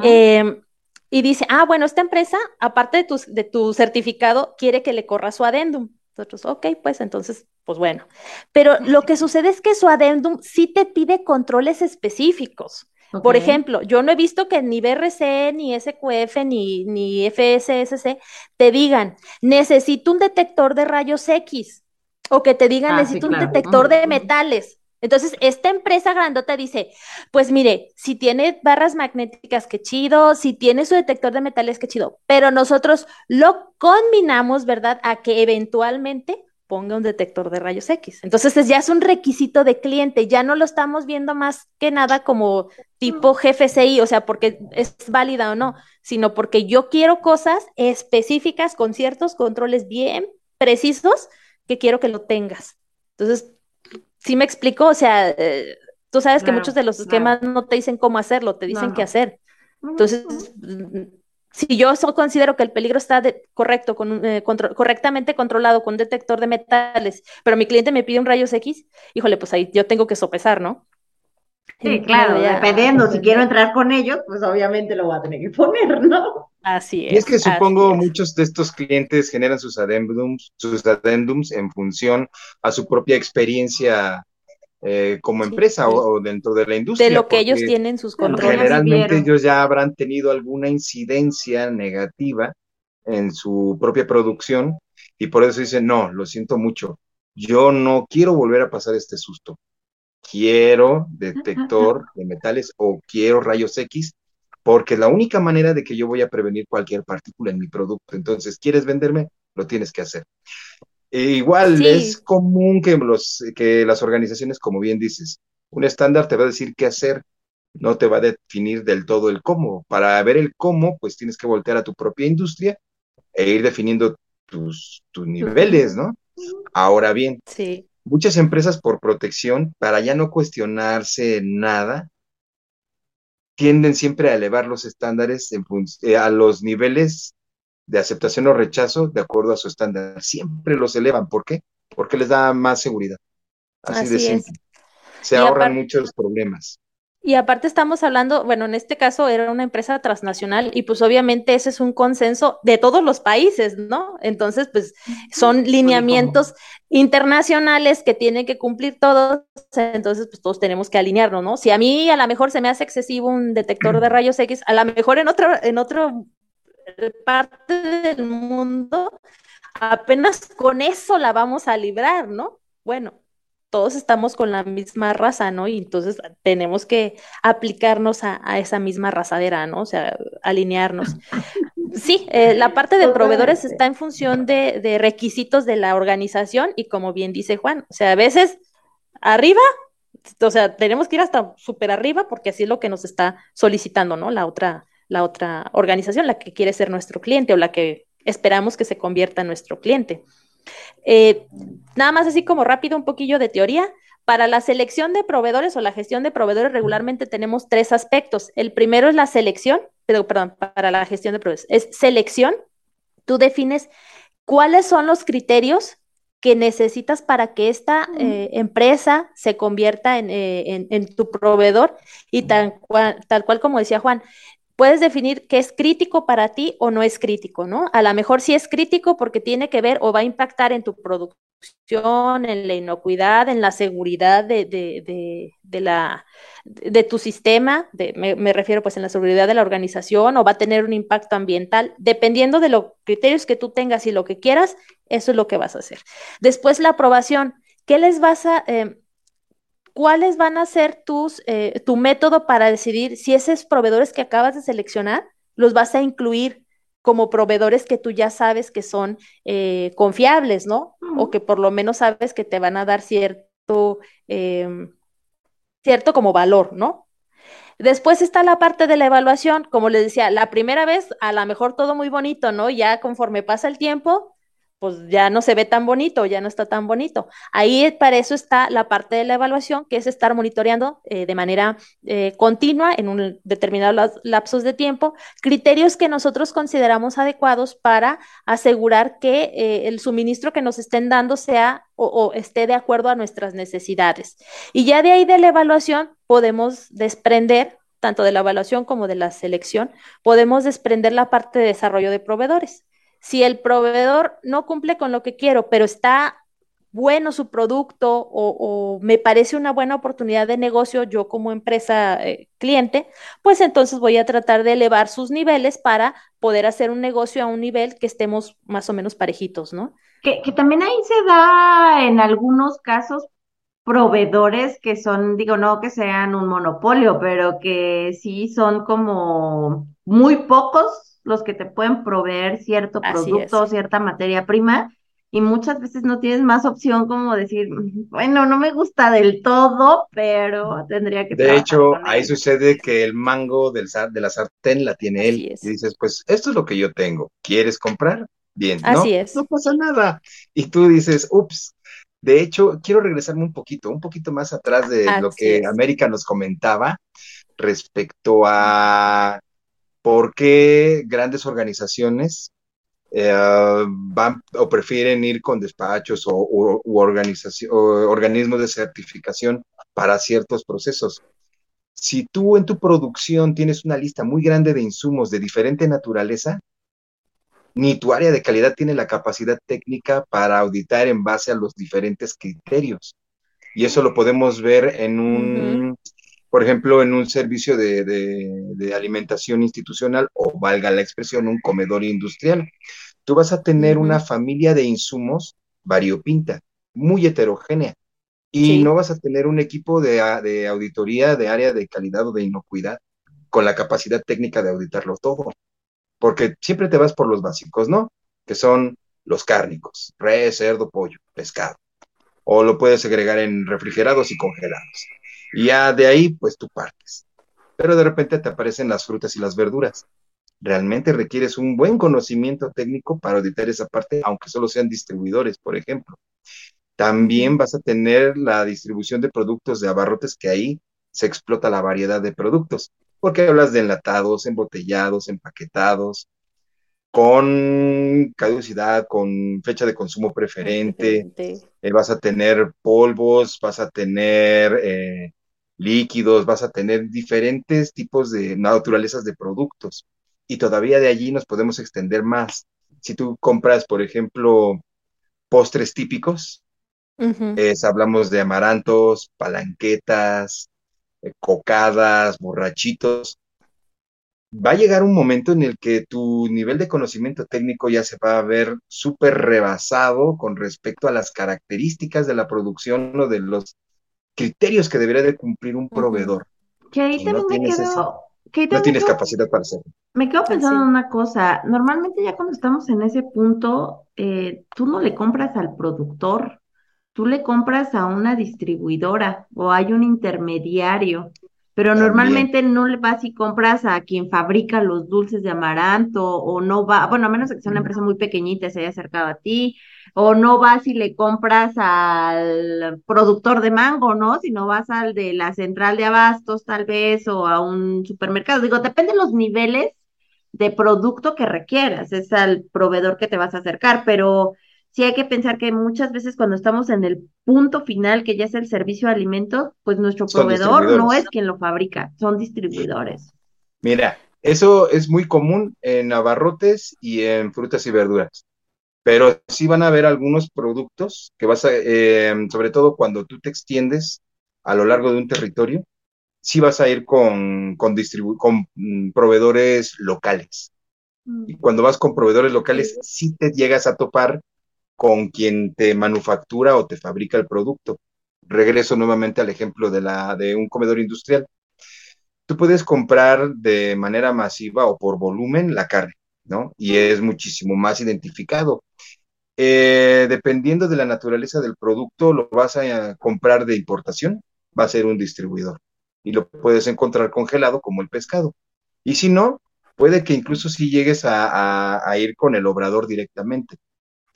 Em, y dice, ah, bueno, esta empresa, aparte de tu, de tu certificado, quiere que le corra su adendum. Nosotros, ok, pues entonces, pues bueno. Pero lo que sucede es que su adendum sí te pide controles específicos. Por ejemplo, yo no he visto que ni BRC, ni SQF, ni, ni FSSC te digan, necesito un detector de rayos X, o que te digan, ah, necesito un detector de metales. Entonces, esta empresa grandota dice, pues mire, si tiene barras magnéticas, qué chido, si tiene su detector de metales, qué chido, pero nosotros lo combinamos, ¿verdad? A que eventualmente ponga un detector de rayos X. Entonces, ya es un requisito de cliente, ya no lo estamos viendo más que nada como tipo GFCI, o sea, porque es válida o no, sino porque yo quiero cosas específicas con ciertos controles bien precisos que quiero que lo tengas. Entonces, ¿Sí me explico? O sea, eh, tú sabes que muchos de los esquemas no te dicen cómo hacerlo, te dicen qué hacer. Entonces, si yo considero que el peligro está correcto, con, eh, correctamente controlado con un detector de metales, pero mi cliente me pide un rayos X, híjole, pues ahí yo tengo que sopesar, ¿no? Sí, claro, dependiendo, si quiero entrar con ellos, pues obviamente lo voy a tener que poner, ¿no? Así es. Y es que supongo muchos de estos clientes generan sus adendums, sus adendums en función a su propia experiencia eh, como empresa o, dentro de la industria. De lo que ellos tienen sus controles. Generalmente ellos ya habrán tenido alguna incidencia negativa en su propia producción y por eso dicen, no, lo siento mucho, yo no quiero volver a pasar este susto quiero detector de metales o quiero rayos X, porque es la única manera de que yo voy a prevenir cualquier partícula en mi producto. Entonces, ¿quieres venderme? Lo tienes que hacer. E igual es común que, los, que las organizaciones, como bien dices, un estándar te va a decir qué hacer, no te va a definir del todo el cómo. Para ver el cómo, pues tienes que voltear a tu propia industria e ir definiendo tus, tus niveles, ¿no? Ahora bien, sí muchas empresas por protección, para ya no cuestionarse nada, tienden siempre a elevar los estándares eh, a los niveles de aceptación o rechazo de acuerdo a su estándar. Siempre los elevan. ¿Por qué? Porque les da más seguridad. Así, de simple. Se ahorran muchos problemas. Y aparte estamos hablando, bueno, en este caso era una empresa transnacional y pues obviamente ese es un consenso de todos los países, ¿no? Entonces, pues son lineamientos internacionales que tienen que cumplir todos, entonces pues todos tenemos que alinearnos, ¿no? Si a mí a lo mejor se me hace excesivo un detector de rayos X, a lo mejor en otra en otra parte del mundo apenas con eso la vamos a librar, ¿no? Bueno, todos estamos con la misma raza, ¿no? Y entonces tenemos que aplicarnos a, esa misma razadera, ¿no? O sea, alinearnos. Sí, eh, la parte de proveedores está en función de, de, requisitos de la organización y como bien dice Juan, o sea, a veces arriba, o sea, tenemos que ir hasta súper arriba porque así es lo que nos está solicitando, ¿no? La otra, la otra organización, la que quiere ser nuestro cliente o la que esperamos que se convierta en nuestro cliente. Eh, nada más así como rápido un poquillo de teoría. Para la selección de proveedores o la gestión de proveedores regularmente tenemos tres aspectos. El primero es la selección, pero perdón, para la gestión de proveedores es selección. Tú defines cuáles son los criterios que necesitas para que esta eh, empresa se convierta eh, en, tu proveedor y tal tal cual como decía Juan, puedes definir qué es crítico para ti o no es crítico, ¿no? A lo mejor sí es crítico porque tiene que ver o va a impactar en tu producción, en la inocuidad, en la seguridad de, de, de, la, de tu sistema, me, refiero pues en la seguridad de la organización o va a tener un impacto ambiental, dependiendo de los criterios que tú tengas y lo que quieras, eso es lo que vas a hacer. Después la aprobación, ¿qué les vas a... Eh, ¿cuáles van a ser tus, eh, tu método para decidir si esos proveedores que acabas de seleccionar los vas a incluir como proveedores que tú ya sabes que son eh, confiables, ¿no? O que por lo menos sabes que te van a dar cierto, em, cierto como valor, ¿no? Después está la parte de la evaluación, como les decía, la primera vez a lo mejor todo muy bonito, ¿no? Ya conforme pasa el tiempo, pues ya no se ve tan bonito, ya no está tan bonito. Ahí para eso está la parte de la evaluación, que es estar monitoreando eh, de manera eh, continua en un determinado lapsos de tiempo criterios que nosotros consideramos adecuados para asegurar que eh, el suministro que nos estén dando sea o, o, esté de acuerdo a nuestras necesidades. Y ya de ahí de la evaluación podemos desprender, tanto de la evaluación como de la selección, podemos desprender la parte de desarrollo de proveedores si el proveedor no cumple con lo que quiero, pero está bueno su producto o, me parece una buena oportunidad de negocio yo como empresa eh, cliente, pues entonces voy a tratar de elevar sus niveles para poder hacer un negocio a un nivel que estemos más o menos parejitos, ¿no? Que, que también ahí se da en algunos casos proveedores que son, digo, no que sean un monopolio, pero que sí son como muy pocos los que te pueden proveer cierto producto o cierta materia prima y muchas veces no tienes más opción como decir, bueno, no me gusta del todo, pero tendría que... De hecho, ahí sucede que el mango del, de la sartén la tiene él y dices, pues esto es lo que yo tengo, ¿quieres comprar? Bien, ¿no? Así es. No pasa nada. Y tú dices, ups, de hecho, quiero regresarme un poquito, un poquito más atrás de lo que América nos comentaba respecto a por qué grandes organizaciones eh, van o prefieren ir con despachos o, organismos de certificación para ciertos procesos. Si tú en tu producción tienes una lista muy grande de insumos de diferente naturaleza, ni tu área de calidad tiene la capacidad técnica para auditar en base a los diferentes criterios. Y eso lo podemos ver en un, por ejemplo, en un servicio de, alimentación institucional o valga la expresión, un comedor industrial. Tú vas a tener una familia de insumos variopinta, muy heterogénea, y no vas a tener un equipo de, de, auditoría de área de calidad o de inocuidad con la capacidad técnica de auditarlo todo, porque siempre te vas por los básicos, ¿no? Que son los cárnicos, res, cerdo, pollo, pescado, o lo puedes agregar en refrigerados y congelados. Y ya de ahí, pues tú partes. Pero de repente te aparecen las frutas y las verduras. Realmente requieres un buen conocimiento técnico para auditar esa parte, aunque solo sean distribuidores, por ejemplo. También vas a tener la distribución de productos de abarrotes que ahí se explota la variedad de productos, porque hablas de enlatados, embotellados, empaquetados, con caducidad, con fecha de consumo preferente, eh, vas a tener polvos, vas a tener eh, líquidos, vas a tener diferentes tipos de naturalezas de productos. Y todavía de allí nos podemos extender más. Si tú compras, por ejemplo, postres típicos, hablamos de amarantos, palanquetas, eh, cocadas, borrachitos. Va a llegar un momento en el que tu nivel de conocimiento técnico ya se va a ver súper rebasado con respecto a las características de la producción o de los criterios que debería de cumplir un proveedor. Que ahí también me quedo no tienes capacidad para hacerlo. Me quedo pensando en una cosa. Normalmente ya cuando estamos en ese punto, eh, tú no le compras al productor, tú le compras a una distribuidora o hay un intermediario. Pero normalmente no le vas y compras a quien fabrica los dulces de amaranto o no va, bueno, a menos que sea una empresa muy pequeñita y se haya acercado a ti, o no vas y le compras al productor de mango, ¿no? Si no vas al de la central de abastos tal vez o a un supermercado. Digo, depende de los niveles de producto que requieras, es al proveedor que te vas a acercar, pero sí hay que pensar que muchas veces cuando estamos en el punto final, que ya es el servicio de alimentos, pues nuestro proveedor no es quien lo fabrica, son distribuidores. Mira, eso es muy común en abarrotes y en frutas y verduras, pero sí van a haber algunos productos que vas a, eh, sobre todo cuando tú te extiendes a lo largo de un territorio, sí vas a ir con, con, con mm, proveedores locales. Y mm. cuando vas con proveedores locales, sí te llegas a topar con quien te manufactura o te fabrica el producto. Regreso nuevamente al ejemplo de, la, de un comedor industrial. Tú puedes comprar de manera masiva o por volumen la carne, ¿no? Y es muchísimo más identificado. Eh, dependiendo de la naturaleza del producto, lo vas a comprar de importación, va a ser un distribuidor. Y lo puedes encontrar congelado como el pescado. Y si no, puede que incluso si llegues a ir con el obrador directamente.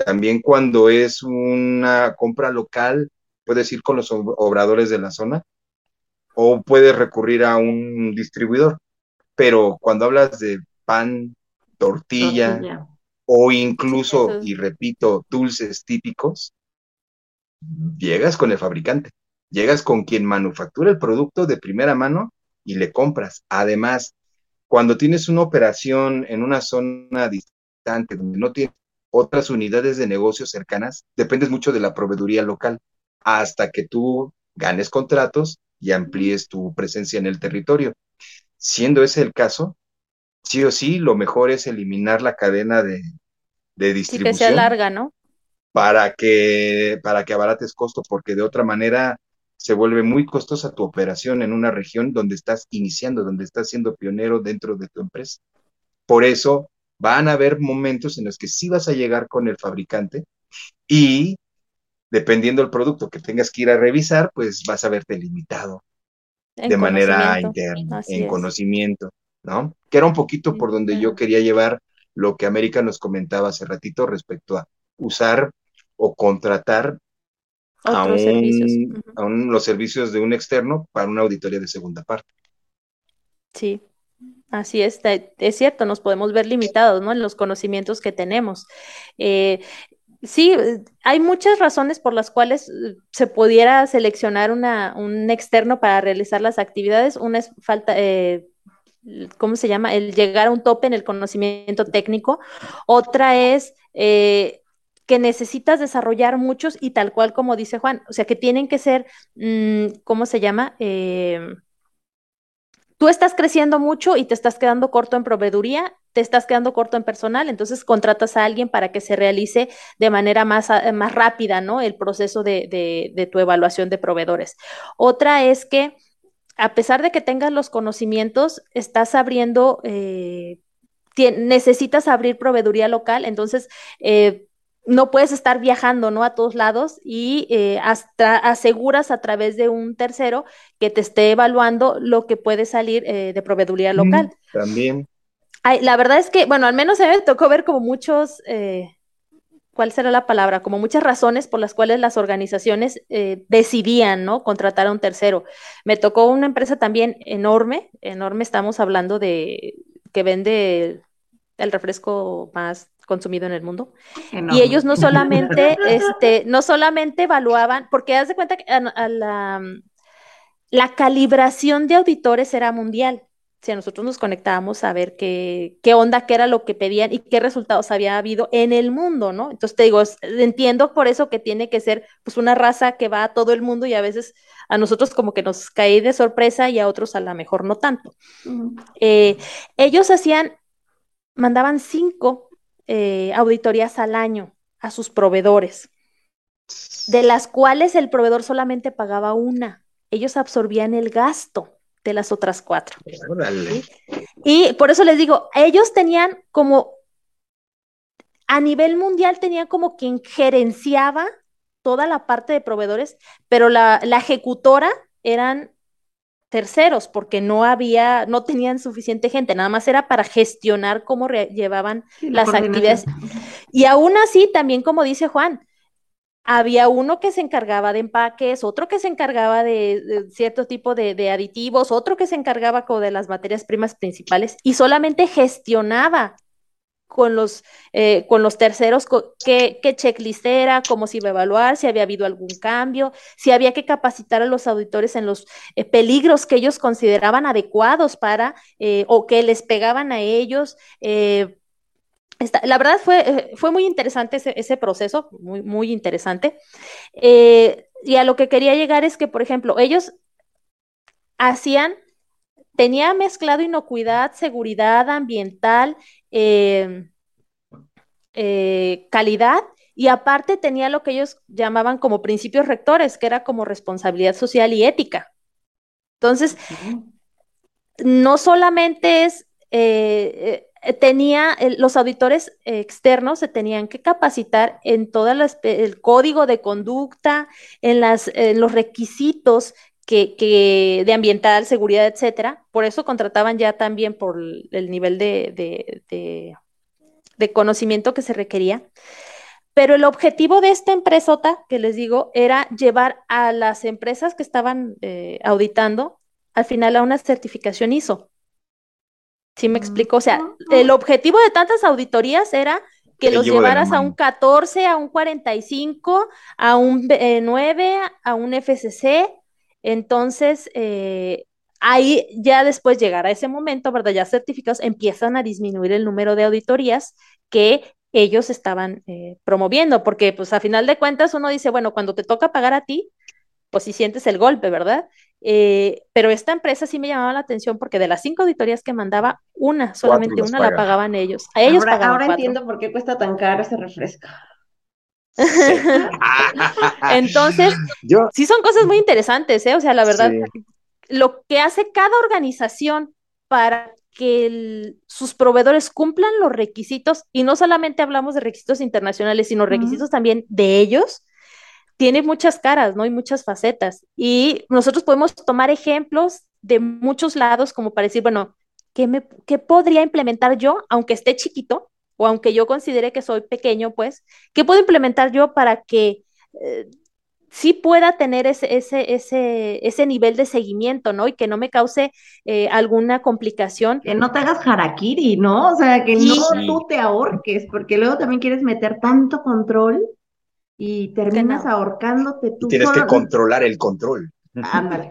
También cuando es una compra local, puedes ir con los obradores de la zona o puedes recurrir a un distribuidor. Pero cuando hablas de pan, tortilla, o incluso, y repito, dulces típicos, llegas con el fabricante, llegas con quien manufactura el producto de primera mano y le compras. Además, cuando tienes una operación en una zona distante donde no tienes otras unidades de negocios cercanas, dependes mucho de la proveeduría local hasta que tú ganes contratos y amplíes tu presencia en el territorio. Siendo ese el caso, sí o sí, lo mejor es eliminar la cadena de, de distribución. Sí, que sea larga, ¿no? Para que, para que abarates costo, porque de otra manera se vuelve muy costosa tu operación en una región donde estás iniciando, donde estás siendo pionero dentro de tu empresa. Por eso, van a haber momentos en los que sí vas a llegar con el fabricante y dependiendo del producto que tengas que ir a revisar, pues vas a verte limitado de manera interna, en conocimiento, ¿no? Que era un poquito por donde yo quería llevar lo que América nos comentaba hace ratito respecto a usar o contratar a, los servicios de un externo para una auditoría de segunda parte. Sí, Así es, es cierto, nos podemos ver limitados, ¿no? En los conocimientos que tenemos. Eh, sí, hay muchas razones por las cuales eh, se pudiera seleccionar una, un externo para realizar las actividades. Una es falta, eh, ¿cómo se llama? El llegar a un tope en el conocimiento técnico. Otra es que necesitas desarrollar muchos y tal cual como dice Juan, o sea, que tienen que ser, mm, ¿cómo se llama? Tú estás creciendo mucho y te estás quedando corto en proveeduría, te estás quedando corto en personal, entonces contratas a alguien para que se realice de manera más, ah, más rápida, ¿no? El proceso de, tu evaluación de proveedores. Otra es que a pesar de que tengas los conocimientos, estás abriendo, eh, necesitas abrir proveeduría local, entonces eh, no puedes estar viajando, ¿no? A todos lados y eh, hasta aseguras a través de un tercero que te esté evaluando lo que puede salir eh, de proveeduría local. también. la verdad es que, bueno, al menos a mí me tocó ver como muchos, eh, ¿cuál será la palabra? Como muchas razones por las cuales las organizaciones decidían, ¿no? Contratar a un tercero. Me tocó una empresa también enorme, enorme, estamos hablando de que vende el refresco más consumido en el mundo. Y ellos no solamente, este, no solamente evaluaban, porque haz de cuenta que la, la calibración de auditores era mundial. Si nosotros nos conectábamos a ver qué, qué onda, qué era lo que pedían y qué resultados había habido en el mundo, ¿no? Entonces te digo, entiendo por eso que tiene que ser pues una raza que va a todo el mundo y a veces a nosotros como que nos cae de sorpresa y a otros a lo mejor no tanto. Eh, ellos hacían, mandaban cinco eh, auditorías al año a sus proveedores, de las cuales el proveedor solamente pagaba una. Ellos absorbían el gasto de las otras cuatro. Y por eso les digo, ellos tenían como, a nivel mundial tenían como quien gerenciaba toda la parte de proveedores, pero la, la ejecutora eran terceros porque no había, no tenían suficiente gente, nada más era para gestionar cómo llevaban las actividades. Y aún así, también como dice Juan, había uno que se encargaba de empaques, otro que se encargaba de, cierto tipo de, aditivos, otro que se encargaba como de las materias primas principales y solamente gestionaba con los, eh, con los terceros qué, qué, checklist era, cómo se iba a evaluar, si había habido algún cambio, si había que capacitar a los auditores en los eh, peligros que ellos consideraban adecuados para eh, o que les pegaban a ellos la verdad fue, fue muy interesante ese, proceso, muy, muy interesante. Y a lo que quería llegar es que, por ejemplo, ellos hacían, tenía mezclado inocuidad, seguridad ambiental, eh, calidad, y aparte tenía lo que ellos llamaban como principios rectores, que era como responsabilidad social y ética. Entonces, no solamente es eh, tenía, los auditores externos se tenían que capacitar en todo el código de conducta, en, las, los requisitos que, de ambiental, seguridad, etcétera. Por eso contrataban ya también por el nivel de, de, conocimiento que se requería. Pero el objetivo de esta empresota, que les digo, era llevar a las empresas que estaban eh, auditando al final a una certificación ISO. ¿Sí me explico? O sea, el objetivo de tantas auditorías era que los llevaras a un 14, a un 45, a un 9, a un FCC. Entonces, eh, ahí ya después llegar a ese momento, ¿verdad? Ya certificados, empiezan a disminuir el número de auditorías que ellos estaban eh, promoviendo, porque pues a final de cuentas uno dice, bueno, cuando te toca pagar a ti, pues si sientes el golpe, ¿verdad? Eh, pero esta empresa sí me llamaba la atención porque de las cinco auditorías que mandaba, una, solamente una la pagaban ellos. A ellos ahora, Ahora entiendo por qué cuesta tan caro ese refresco. Entonces, sí son cosas muy interesantes, ¿eh? O sea, la verdad, lo que hace cada organización para que sus proveedores cumplan los requisitos, y no solamente hablamos de requisitos internacionales, sino requisitos también de ellos, tiene muchas caras, ¿no? Y muchas facetas. Y nosotros podemos tomar ejemplos de muchos lados como para decir, bueno, ¿qué, me, qué podría implementar yo, aunque esté chiquito, o aunque yo considere que soy pequeño, pues, ¿qué puedo implementar yo para que eh, sí pueda tener ese, ese, ese, ese nivel de seguimiento, ¿no? Y que no me cause eh, alguna complicación. Que no te hagas harakiri, ¿no? O sea, que no tú te ahorques, porque luego también quieres meter tanto control y terminas ahorcándote tú. tienes que controlar el control. Ándale.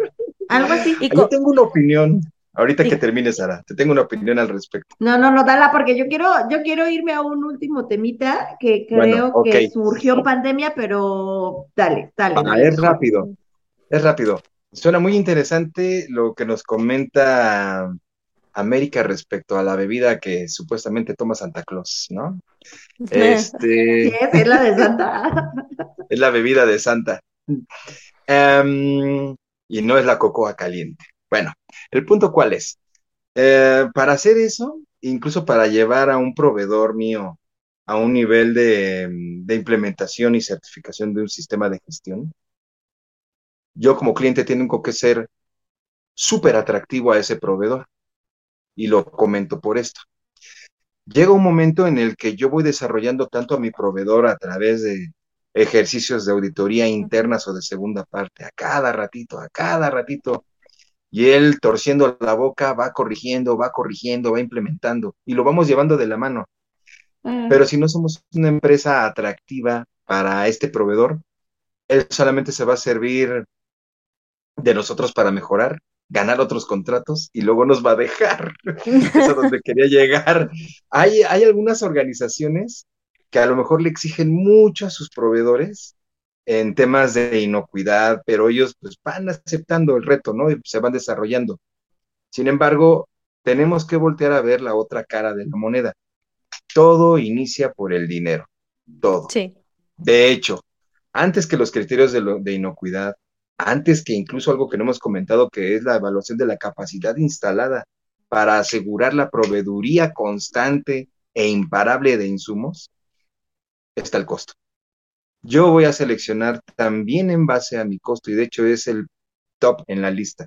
Algo así. Yo tengo una opinión. Ahorita que termine, Sara, te tengo una opinión al respecto. No, no, no, dala, porque yo quiero, yo quiero irme a un último temita que creo que surgió en pandemia, pero dale, dale. Ah, es rápido, es rápido. Suena muy interesante lo que nos comenta América respecto a la bebida que supuestamente toma Santa Claus, ¿no? Este... es? la de Santa. es la bebida de Santa. Em, y no es la cocoa caliente. Bueno, el punto cuál es. Eh, para hacer eso, incluso para llevar a un proveedor mío a un nivel de, de implementación y certificación de un sistema de gestión, yo como cliente tengo que ser súper atractivo a ese proveedor. Y lo comento por esto llega un momento en el que yo voy desarrollando tanto a mi proveedor a través de ejercicios de auditoría internas o de segunda parte, a cada ratito, a cada ratito, y él torciendo la boca va corrigiendo, va corrigiendo, va implementando, y lo vamos llevando de la mano. Mm. Pero si no somos una empresa atractiva para este proveedor, él solamente se va a servir de nosotros para mejorar ganar otros contratos y luego nos va a dejar. es a donde quería llegar. Hay, hay algunas organizaciones que a lo mejor le exigen mucho a sus proveedores en temas de inocuidad, pero ellos pues van aceptando el reto, ¿no? Y se van desarrollando. Sin embargo, tenemos que voltear a ver la otra cara de la moneda. Todo inicia por el dinero, todo. Sí. De hecho, antes que los criterios de, de inocuidad, antes que incluso algo que no hemos comentado, que es la evaluación de la capacidad instalada para asegurar la proveeduría constante e imparable de insumos, está el costo. Yo voy a seleccionar también en base a mi costo y de hecho es el top en la lista,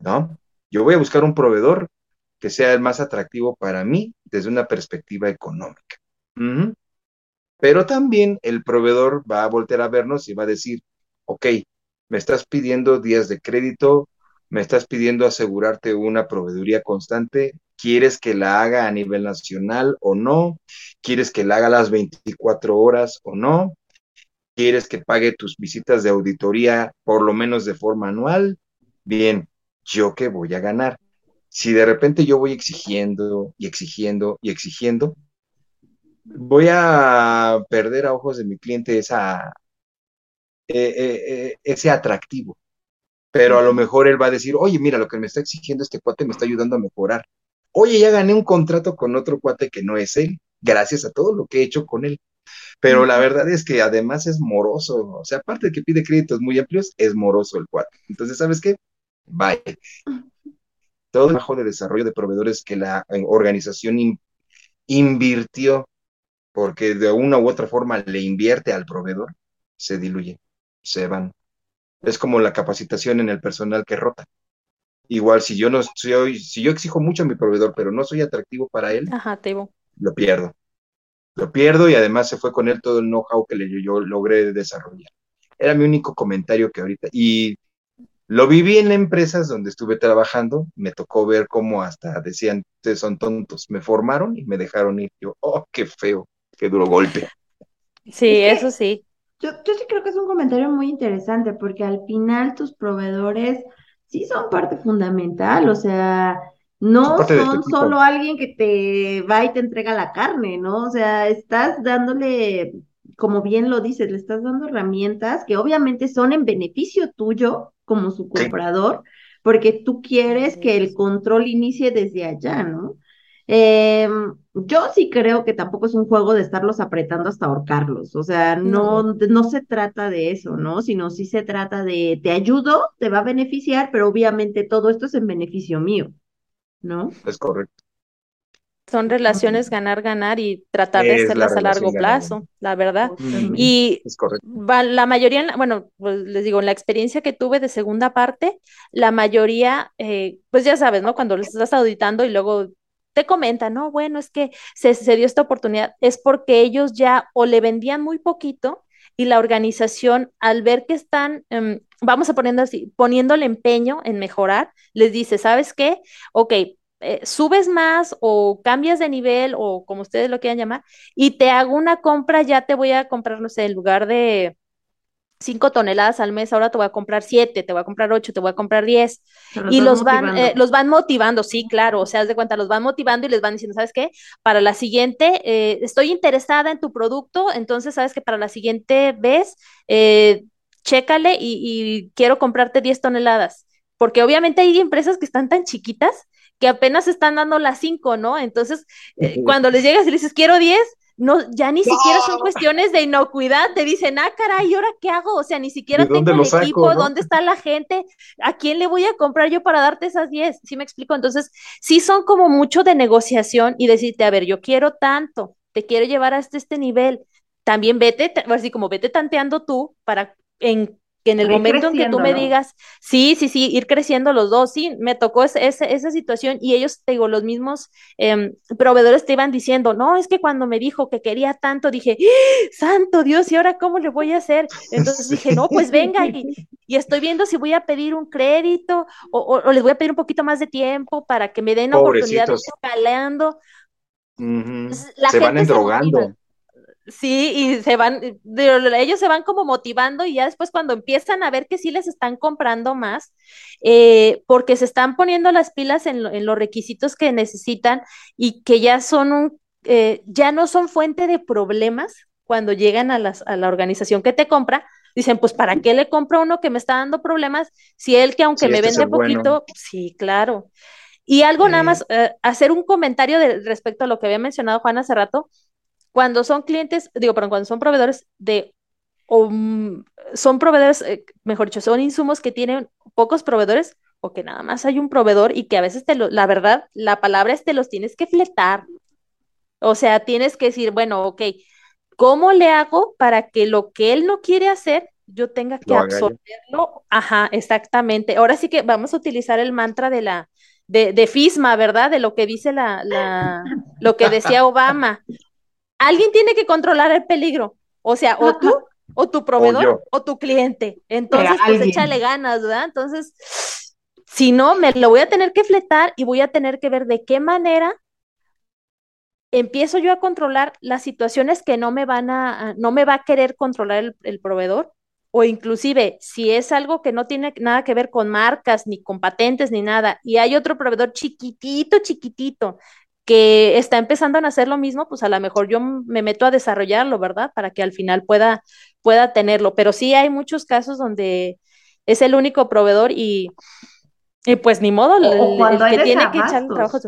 ¿no? Yo voy a buscar un proveedor que sea el más atractivo para mí desde una perspectiva económica. Pero también el proveedor va a volver a vernos y va a decir, ok, me estás pidiendo días de crédito, me estás pidiendo asegurarte una proveeduría constante, ¿quieres que la haga a nivel nacional o no? ¿Quieres que la haga las 24 horas o no? ¿Quieres que pague tus visitas de auditoría por lo menos de forma anual? Bien, ¿yo qué voy a ganar? Si de repente yo voy exigiendo y exigiendo y exigiendo, voy a perder a ojos de mi cliente esa, eh, eh, eh, ese atractivo. Pero a lo mejor él va a decir, oye, mira, lo que me está exigiendo este cuate me está ayudando a mejorar. Oye, ya gané un contrato con otro cuate que no es él, gracias a todo lo que he hecho con él. Pero la verdad es que además es moroso, o sea, aparte de que pide créditos muy amplios, es moroso el cuate. Entonces, ¿sabes qué? Bye. Todo el trabajo de desarrollo de proveedores que la organización invirtió, porque de una u otra forma le invierte al proveedor, se diluye, se van. Es como la capacitación en el personal que rota. Igual, si yo no soy, si yo exijo mucho a mi proveedor, pero no soy atractivo para él, lo pierdo lo pierdo y además se fue con él todo el know-how que yo logré desarrollar. Era mi único comentario que ahorita, y lo viví en empresas donde estuve trabajando, me tocó ver cómo hasta decían, ustedes son tontos, me formaron y me dejaron ir. Yo, oh, qué feo, qué duro golpe. Sí, eso sí. Yo, yo sí creo que es un comentario muy interesante porque al final tus proveedores sí son parte fundamental, o sea, no son solo alguien que te va y te entrega la carne, ¿no? O sea, estás dándole, como bien lo dices, le estás dando herramientas que obviamente son en beneficio tuyo como su comprador, porque tú quieres que el control inicie desde allá, ¿no? Em, yo sí creo que tampoco es un juego de estarlos apretando hasta ahorcarlos, o sea, no, no se trata de eso, ¿no? Sino sí se trata de, te ayudo, te va a beneficiar, pero obviamente todo esto es en beneficio mío. ¿No? Es correcto. Son relaciones ganar-ganar y tratar de hacerlas a largo plazo, la verdad. Y la mayoría, bueno, pues les digo, en la experiencia que tuve de segunda parte, la mayoría, eh, pues ya sabes, ¿no? Cuando les estás auditando y luego te comentan, no, bueno, es que se, se, dio esta oportunidad, es porque ellos ya o le vendían muy poquito y la organización, al ver que están, em, vamos a poniendo así, poniéndole empeño en mejorar, les dice, ¿sabes qué? Ok, eh, subes más o cambias de nivel o como ustedes lo quieran llamar, y te hago una compra, ya te voy a comprar, no sé, en lugar de 5 toneladas al mes, ahora te voy a comprar 7, te voy a comprar 8, te voy a comprar 10. Y los van, eh, los van motivando, sí, claro, o sea, haz de cuenta, los van motivando y les van diciendo, ¿sabes qué? Para la siguiente, eh, estoy interesada en tu producto, entonces, ¿sabes que Para la siguiente vez, eh, chécale y, quiero comprarte 10 toneladas. Porque obviamente hay empresas que están tan chiquitas que apenas están dando las 5, ¿no? Entonces, cuando les llegas y les dices, quiero 10, no, ya ni siquiera son cuestiones de inocuidad, te dicen, ah, caray, ¿y ahora qué hago? O sea, ni siquiera tengo el equipo, ¿dónde está la gente? ¿A quién le voy a comprar yo para darte esas 10? ¿Sí me explico? Entonces, sí son como mucho de negociación y decirte, a ver, yo quiero tanto, te quiero llevar hasta este nivel. También vete, así como vete tanteando tú para en que en el momento en que tú me digas, sí, sí, sí, ir creciendo los dos, sí, me tocó esa situación y ellos, te digo, los mismos em, proveedores te iban diciendo, no, es que cuando me dijo que quería tanto, dije, ¡Ah, santo Dios, ¿y ahora cómo le voy a hacer? Entonces dije, no, pues venga, y, estoy viendo si voy a pedir un crédito o, les voy a pedir un poquito más de tiempo para que me den oportunidad de escalando. Se van endrogando. Sí, y se van, ellos se van como motivando y ya después cuando empiezan a ver que sí les están comprando más, eh, porque se están poniendo las pilas en, los requisitos que necesitan y que ya son un, eh, ya no son fuente de problemas cuando llegan a, las, a la organización que te compra, dicen, pues ¿para qué le compro uno que me está dando problemas si él que aunque me este vende poquito, sí, claro. Y algo nada más, eh, hacer un comentario de, respecto a lo que había mencionado Juan hace rato, cuando son clientes, digo, pero cuando son proveedores de o mm, son proveedores, eh, mejor dicho, son insumos que tienen pocos proveedores o que nada más hay un proveedor y que a veces te lo, la verdad, la palabra es te los tienes que fletar. O sea, tienes que decir, bueno, ok, ¿cómo le hago para que lo que él no quiere hacer, yo tenga que absorberlo? Ajá, exactamente. Ahora sí que vamos a utilizar el mantra de la, de, de FISMA, ¿verdad? De lo que dice la, la, lo que decía Obama. Alguien tiene que controlar el peligro. O sea, o tú, o tu proveedor, o, tu cliente. Entonces, pues échale ganas, ¿verdad? Entonces, si no, me lo voy a tener que fletar y voy a tener que ver de qué manera empiezo yo a controlar las situaciones que no me van a, no me va a querer controlar el, proveedor, o inclusive si es algo que no tiene nada que ver con marcas, ni con patentes, ni nada, y hay otro proveedor chiquitito, chiquitito, que está empezando a hacer lo mismo, pues a lo mejor yo me meto a desarrollarlo, ¿verdad? Para que al final pueda, pueda tenerlo. Pero sí hay muchos casos donde es el único proveedor y, y pues ni modo, el, que tiene que echar el trabajo.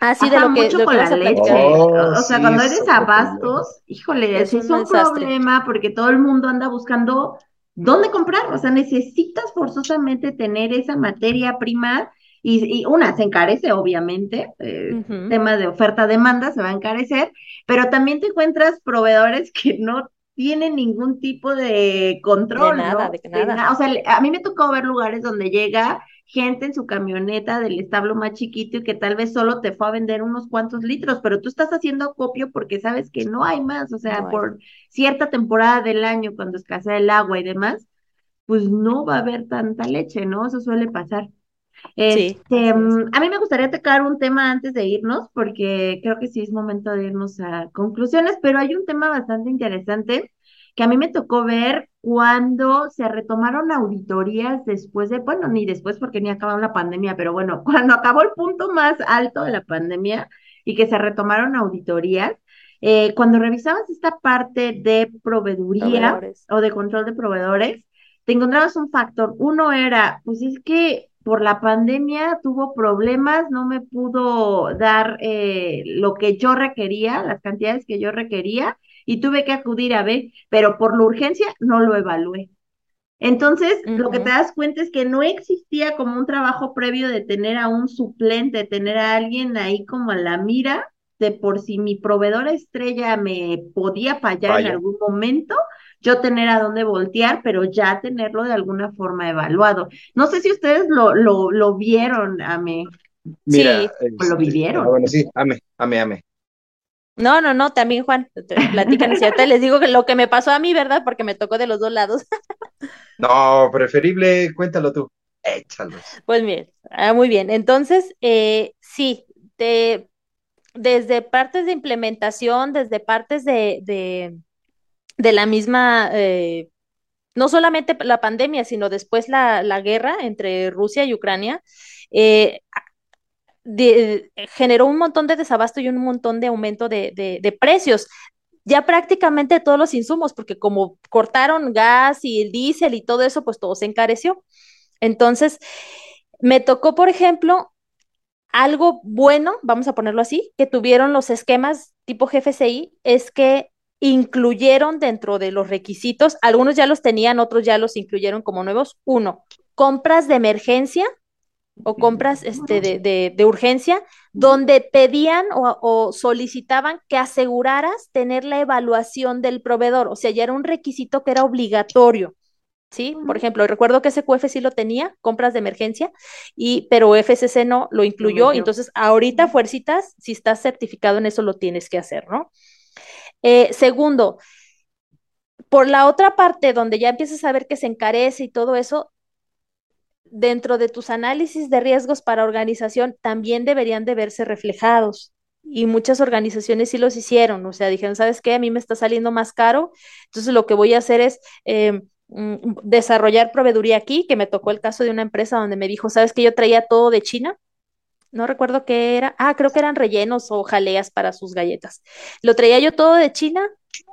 Así de lo que, mucho con la leche. o sea, cuando eres abastos, híjole, es, es un, problema porque todo el mundo anda buscando dónde comprar. O sea, necesitas forzosamente tener esa materia prima y, una, se encarece, obviamente, eh, tema de oferta-demanda se va a encarecer, pero también te encuentras proveedores que no tienen ningún tipo de control. De nada, de nada. O sea, a mí me tocó ver lugares donde llega gente en su camioneta del establo más chiquito y que tal vez solo te fue a vender unos cuantos litros, pero tú estás haciendo acopio porque sabes que no hay más, o sea, por cierta temporada del año, cuando escasea el agua y demás, pues no va a haber tanta leche, ¿no? Eso suele pasar. Este, mm, a mí me gustaría tocar un tema antes de irnos, porque creo que sí es momento de irnos a conclusiones, pero hay un tema bastante interesante que a mí me tocó ver cuando se retomaron auditorías después de, bueno, ni después porque ni acabó la pandemia, pero bueno, cuando acabó el punto más alto de la pandemia y que se retomaron auditorías, eh, cuando revisabas esta parte de proveeduría o de control de proveedores, te encontrabas un factor. Uno era, pues es que por la pandemia tuvo problemas, no me pudo dar eh, lo que yo requería, las cantidades que yo requería, y tuve que acudir a ver, pero por la urgencia no lo evalué. Entonces, lo que te das cuenta es que no existía como un trabajo previo de tener a un suplente, de tener a alguien ahí como a la mira, de por si mi proveedor estrella me podía fallar en algún momento, yo tener a dónde voltear, pero ya tenerlo de alguna forma evaluado. No sé si ustedes lo, lo, lo vieron, Ame. Mira, sí, lo este, vivieron. Ah, bueno, sí, ame, ame, ame. No, no, no, también Juan, platican, ¿cierto? Les digo que lo que me pasó a mí, ¿verdad? Porque me tocó de los dos lados. no, preferible, cuéntalo tú. Échalo. Pues bien, ah, muy bien. Entonces, eh, sí, desde partes de implementación, desde partes de, de, la misma, eh, no solamente la pandemia, sino después la, la, guerra entre Rusia y Ucrania, eh, generó un montón de desabasto y un montón de aumento de, precios. Ya prácticamente todos los insumos, porque como cortaron gas y el diésel y todo eso, pues todo se encareció. Entonces, me tocó, por ejemplo, algo bueno, vamos a ponerlo así, que tuvieron los esquemas tipo GFCI, es que incluyeron dentro de los requisitos, algunos ya los tenían, otros ya los incluyeron como nuevos. Uno, compras de emergencia o compras este, de, de, urgencia, donde pedían o, solicitaban que aseguraras tener la evaluación del proveedor, o sea, ya era un requisito que era obligatorio. ¿Sí? Por ejemplo, recuerdo que SQF sí lo tenía, compras de emergencia, y, pero FCC no lo incluyó, entonces ahorita fuercitas, si estás certificado en eso, lo tienes que hacer, ¿no? Eh, segundo, por la otra parte, donde ya empiezas a ver que se encarece y todo eso, dentro de tus análisis de riesgos para organización también deberían de verse reflejados. Y muchas organizaciones sí los hicieron, o sea, dijeron, ¿sabes qué? A mí me está saliendo más caro, entonces lo que voy a hacer es em, mm, desarrollar proveeduría aquí, que me tocó el caso de una empresa donde me dijo, ¿sabes qué? Yo traía todo de China, no recuerdo qué era, ah, creo que eran rellenos o jaleas para sus galletas. Lo traía yo todo de China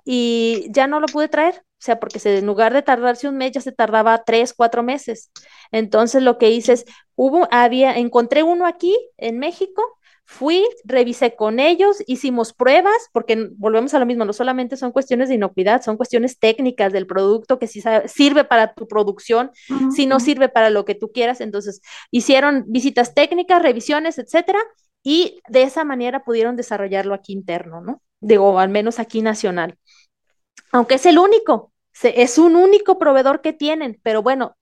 y ya no lo pude traer, o sea, porque se, en lugar de tardarse un mes, ya se tardaba tres, cuatro meses. Entonces lo que hice es, hubo, había, encontré uno aquí en México, Fui, revisé con ellos, hicimos pruebas, porque volvemos a lo mismo, no solamente son cuestiones de inocuidad, son cuestiones técnicas del producto que si sirve para tu producción, si no sirve para lo que tú quieras. Entonces, hicieron visitas técnicas, revisiones, etcétera, y de esa manera pudieron desarrollarlo aquí interno, ¿no? Digo, al menos aquí nacional. Aunque es el único, es un único proveedor que tienen, pero bueno,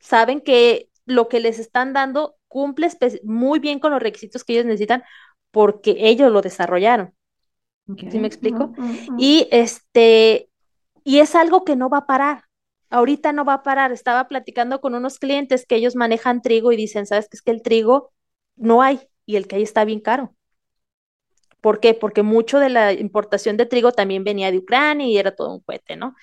saben que lo que les están dando cumple muy bien con los requisitos que ellos necesitan porque ellos lo desarrollaron. ¿Sí me explico? Y este, y es algo que no va a parar. Ahorita no va a parar. Estaba platicando con unos clientes que ellos manejan trigo y dicen, ¿sabes qué? Es que el trigo no hay y el que hay está bien caro. ¿Por qué? Porque mucho de la importación de trigo también venía de Ucrania y era todo un cohete, ¿no?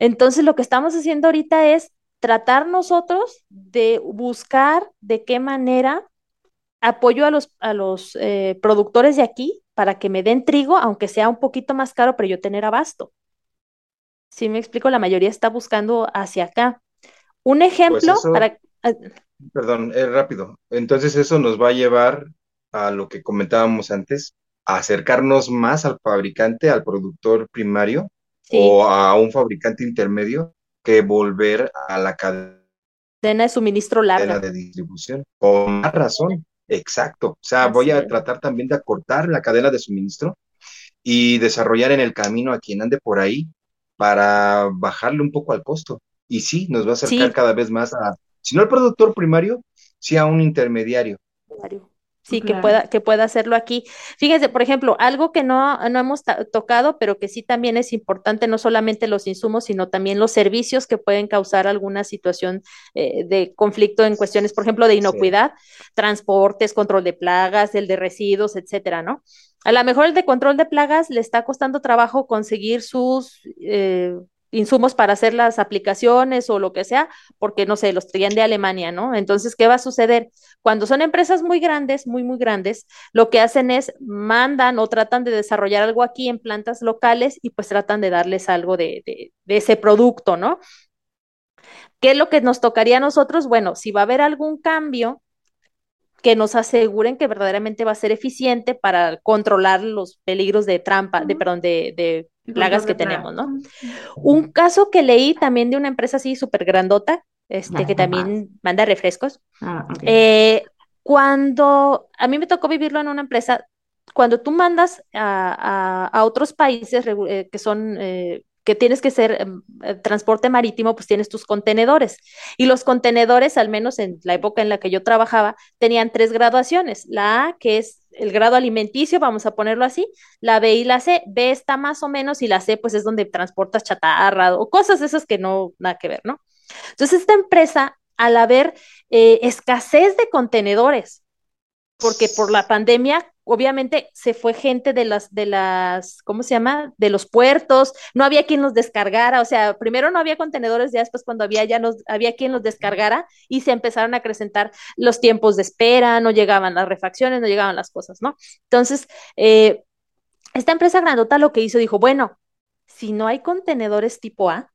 Entonces, lo que estamos haciendo ahorita es tratar nosotros de buscar de qué manera apoyo a los, a los eh, productores de aquí para que me den trigo, aunque sea un poquito más caro, pero yo tener abasto. Si me explico, la mayoría está buscando hacia acá. Un pues ejemplo para... Ah, perdón, es rápido. Entonces eso nos va a llevar a lo que comentábamos antes, a acercarnos más al fabricante, al productor primario o a un fabricante intermedio que volver a la cadena de suministro larga. de distribución. Con más razón, exacto. O sea, voy a tratar también de acortar la cadena de suministro y desarrollar en el camino a quien ande por ahí para bajarle un poco al costo. Y sí, nos va a acercar cada vez más a, si no al productor primario, sí a un intermediario. Sí, que pueda, que pueda hacerlo aquí. Fíjense, por ejemplo, algo que no, no hemos tocado, pero que sí también es importante, no solamente los insumos, sino también los servicios que pueden causar alguna situación eh, de conflicto en cuestiones, por ejemplo, de inocuidad, transportes, control de plagas, el de residuos, etcétera, ¿no? A lo mejor el de control de plagas le está costando trabajo conseguir sus eh, insumos para hacer las aplicaciones o lo que sea, porque no sé, los traían de Alemania, ¿no? Entonces, ¿qué va a suceder? Cuando son empresas muy grandes, muy, muy grandes, lo que hacen es mandan o tratan de desarrollar algo aquí en plantas locales y pues tratan de darles algo de, de, de ese producto, ¿no? ¿Qué es lo que nos tocaría a nosotros? Bueno, si va a haber algún cambio, que nos aseguren que verdaderamente va a ser eficiente para controlar los peligros de trampa, de perdón, de, de plagas que tenemos, ¿no? Un caso que leí también de una empresa así súper grandota, este, que también manda refrescos. Ah, eh, cuando a mí me tocó vivirlo en una empresa, cuando tú mandas a, a, otros países eh, que son eh, que tienes que ser em, transporte marítimo, pues tienes tus contenedores. Y los contenedores, al menos en la época en la que yo trabajaba, tenían tres graduaciones. La A, que es el grado alimenticio, vamos a ponerlo así, la B y la C. B está más o menos y la C pues es donde transportas chatarra o cosas esas que no, nada que ver, ¿no? Entonces esta empresa, al haber eh, escasez de contenedores, porque por la pandemia obviamente se fue gente de las, de las, ¿cómo se llama? De los puertos, no había quien los descargara, o sea, primero no había contenedores, ya después cuando había, ya nos, había quien los descargara y se empezaron a acrecentar los tiempos de espera, no llegaban las refacciones, no llegaban las cosas, ¿no? Entonces, eh, esta empresa grandota lo que hizo, dijo, bueno, si no hay contenedores tipo A,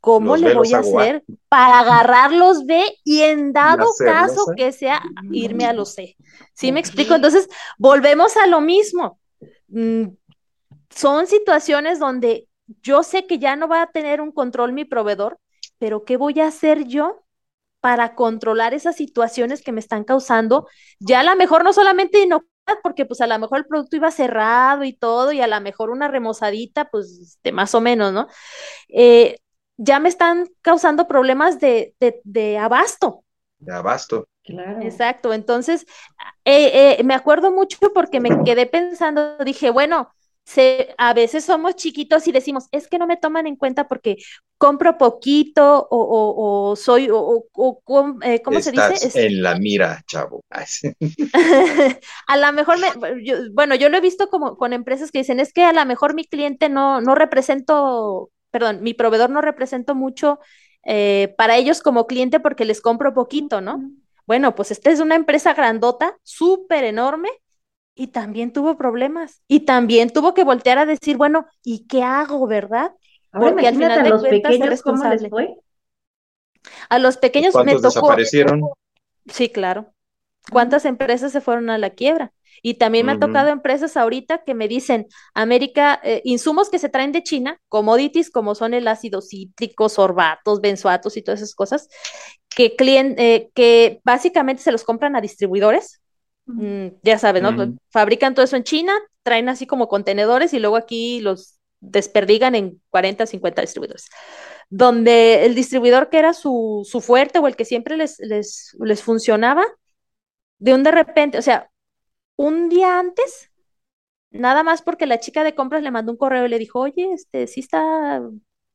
¿Cómo le voy a hacer para agarrar los B y en dado caso que sea irme a los C? ¿Sí me explico? Entonces, volvemos a lo mismo. Mm, son situaciones donde yo sé que ya no va a tener un control mi proveedor, pero ¿qué voy a hacer yo para controlar esas situaciones que me están causando? Ya a lo mejor no solamente inocuidad, porque pues a lo mejor el producto iba cerrado y todo, y a lo mejor una remozadita, pues de más o menos, ¿no? Eh, ya me están causando problemas de, abasto. De abasto. Claro. Exacto, entonces eh, eh, me acuerdo mucho porque me quedé pensando, dije, bueno, se, a veces somos chiquitos y decimos, es que no me toman en cuenta porque compro poquito o, soy, o, eh, ¿cómo se dice? en la mira, chavo. a lo mejor, me, bueno, yo lo he visto como con empresas que dicen, es que a lo mejor mi cliente no, no represento perdón, mi proveedor no represento mucho eh, para ellos como cliente porque les compro poquito, ¿no? Bueno, pues esta es una empresa grandota, súper enorme, y también tuvo problemas. Y también tuvo que voltear a decir, bueno, ¿y qué hago, verdad? porque al final de los pequeños, ¿cómo les fue? A los pequeños me tocó. desaparecieron? Sí, claro. ¿Cuántas empresas se fueron a la quiebra? Y también me ha tocado empresas ahorita que me dicen, América, eh, insumos que se traen de China, commodities como son el ácido cítrico, sorbatos, benzoatos y todas esas cosas, que, eh, que básicamente se los compran a distribuidores. Mm, ya saben, ¿no? Fabrican todo eso en China, traen así como contenedores y luego aquí los desperdigan en 40, 50 distribuidores. Donde el distribuidor que era su, su fuerte o el que siempre les, les, les funcionaba, de un de repente, o sea, un día antes, nada más porque la chica de compras le mandó un correo y le dijo, oye, este, sí está,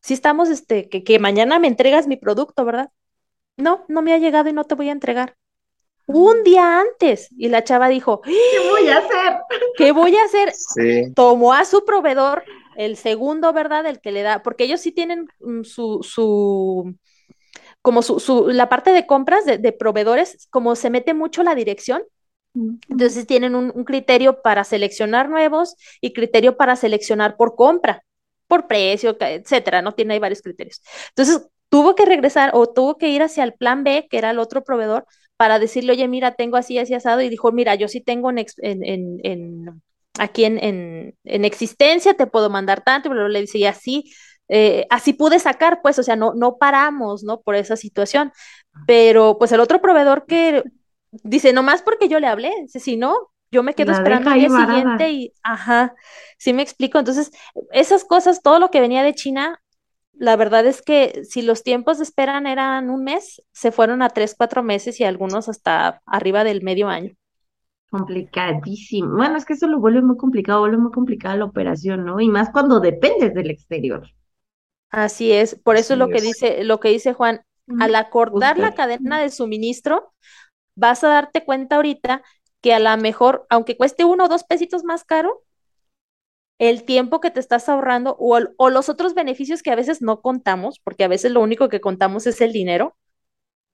sí estamos, este, que, que mañana me entregas mi producto, ¿verdad? No, no me ha llegado y no te voy a entregar. Un día antes. Y la chava dijo, ¿qué voy a hacer? ¿Qué voy a hacer? Tomó a su proveedor, el segundo, ¿verdad? El que le da, porque ellos sí tienen mm, su, su, como su, su, la parte de compras de, de proveedores, como se mete mucho la dirección, entonces tienen un, criterio para seleccionar nuevos y criterio para seleccionar por compra, por precio, etcétera, ¿no? Tiene ahí varios criterios. Entonces tuvo que regresar o tuvo que ir hacia el plan B, que era el otro proveedor, para decirle, oye, mira, tengo así, así asado, y dijo, mira, yo sí tengo en, en, aquí en, existencia, te puedo mandar tanto, pero le decía, así, eh, así pude sacar, pues, o sea, no, no paramos, ¿no? Por esa situación. Pero, pues, el otro proveedor que dice, nomás porque yo le hablé, si no, yo me quedo esperando al día siguiente y, ajá, sí me explico. Entonces, esas cosas, todo lo que venía de China, la verdad es que si los tiempos de espera eran un mes, se fueron a tres, cuatro meses y algunos hasta arriba del medio año. Complicadísimo. Bueno, es que eso lo vuelve muy complicado, vuelve muy complicada la operación, ¿no? Y más cuando dependes del exterior. Así es, por eso es lo que dice, lo que dice Juan, al acordar la cadena de suministro, vas a darte cuenta ahorita que a lo mejor, aunque cueste uno o dos pesitos más caro, el tiempo que te estás ahorrando o, o, los otros beneficios que a veces no contamos, porque a veces lo único que contamos es el dinero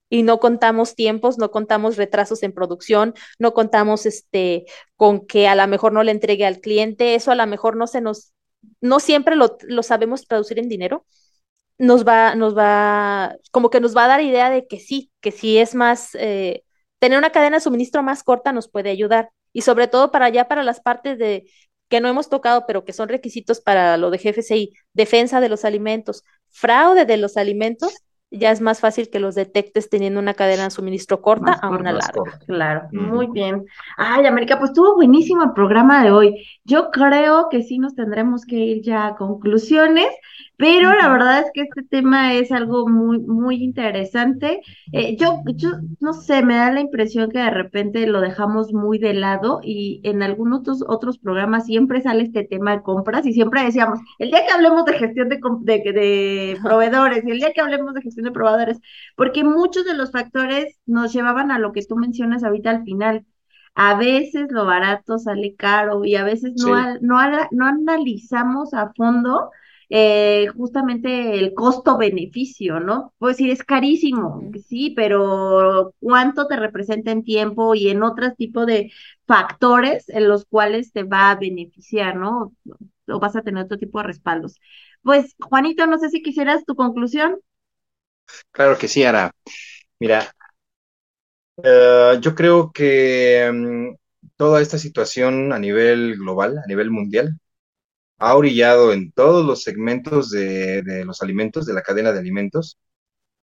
y no contamos tiempos, no contamos retrasos en producción, no contamos este con que a lo mejor no le entregue al cliente, eso a lo mejor no se nos, no siempre lo, lo sabemos traducir en dinero, nos va, nos va, como que nos va a dar idea de que sí, que sí es más, eh, tener una cadena de suministro más corta nos puede ayudar. Y sobre todo para allá, para las partes de que no hemos tocado, pero que son requisitos para lo de GFCI, defensa de los alimentos, fraude de los alimentos, ya es más fácil que los detectes teniendo una cadena de suministro corta a una larga. Claro, muy bien. Ay, América, pues estuvo buenísimo el programa de hoy. Yo creo que sí nos tendremos que ir ya a conclusiones. Pero la verdad es que este tema es algo muy, muy interesante. Eh, yo, yo, no sé, me da la impresión que de repente lo dejamos muy de lado y en algunos otros, otros programas siempre sale este tema de compras y siempre decíamos, el día que hablemos de gestión de, de, de proveedores y el día que hablemos de gestión de proveedores, porque muchos de los factores nos llevaban a lo que tú mencionas ahorita al final. A veces lo barato sale caro y a veces no, no, no analizamos a fondo eh, justamente el costo-beneficio, ¿no? Pues decir, es carísimo, sí, pero ¿cuánto te representa en tiempo y en otros tipos de factores en los cuales te va a beneficiar, ¿no? O vas a tener otro tipo de respaldos. Pues, Juanito, no sé si quisieras tu conclusión. Claro que sí, Ara. Mira, eh, yo creo que mm, toda esta situación a nivel global, a nivel mundial, ha orillado en todos los segmentos de, los alimentos, de la cadena de alimentos,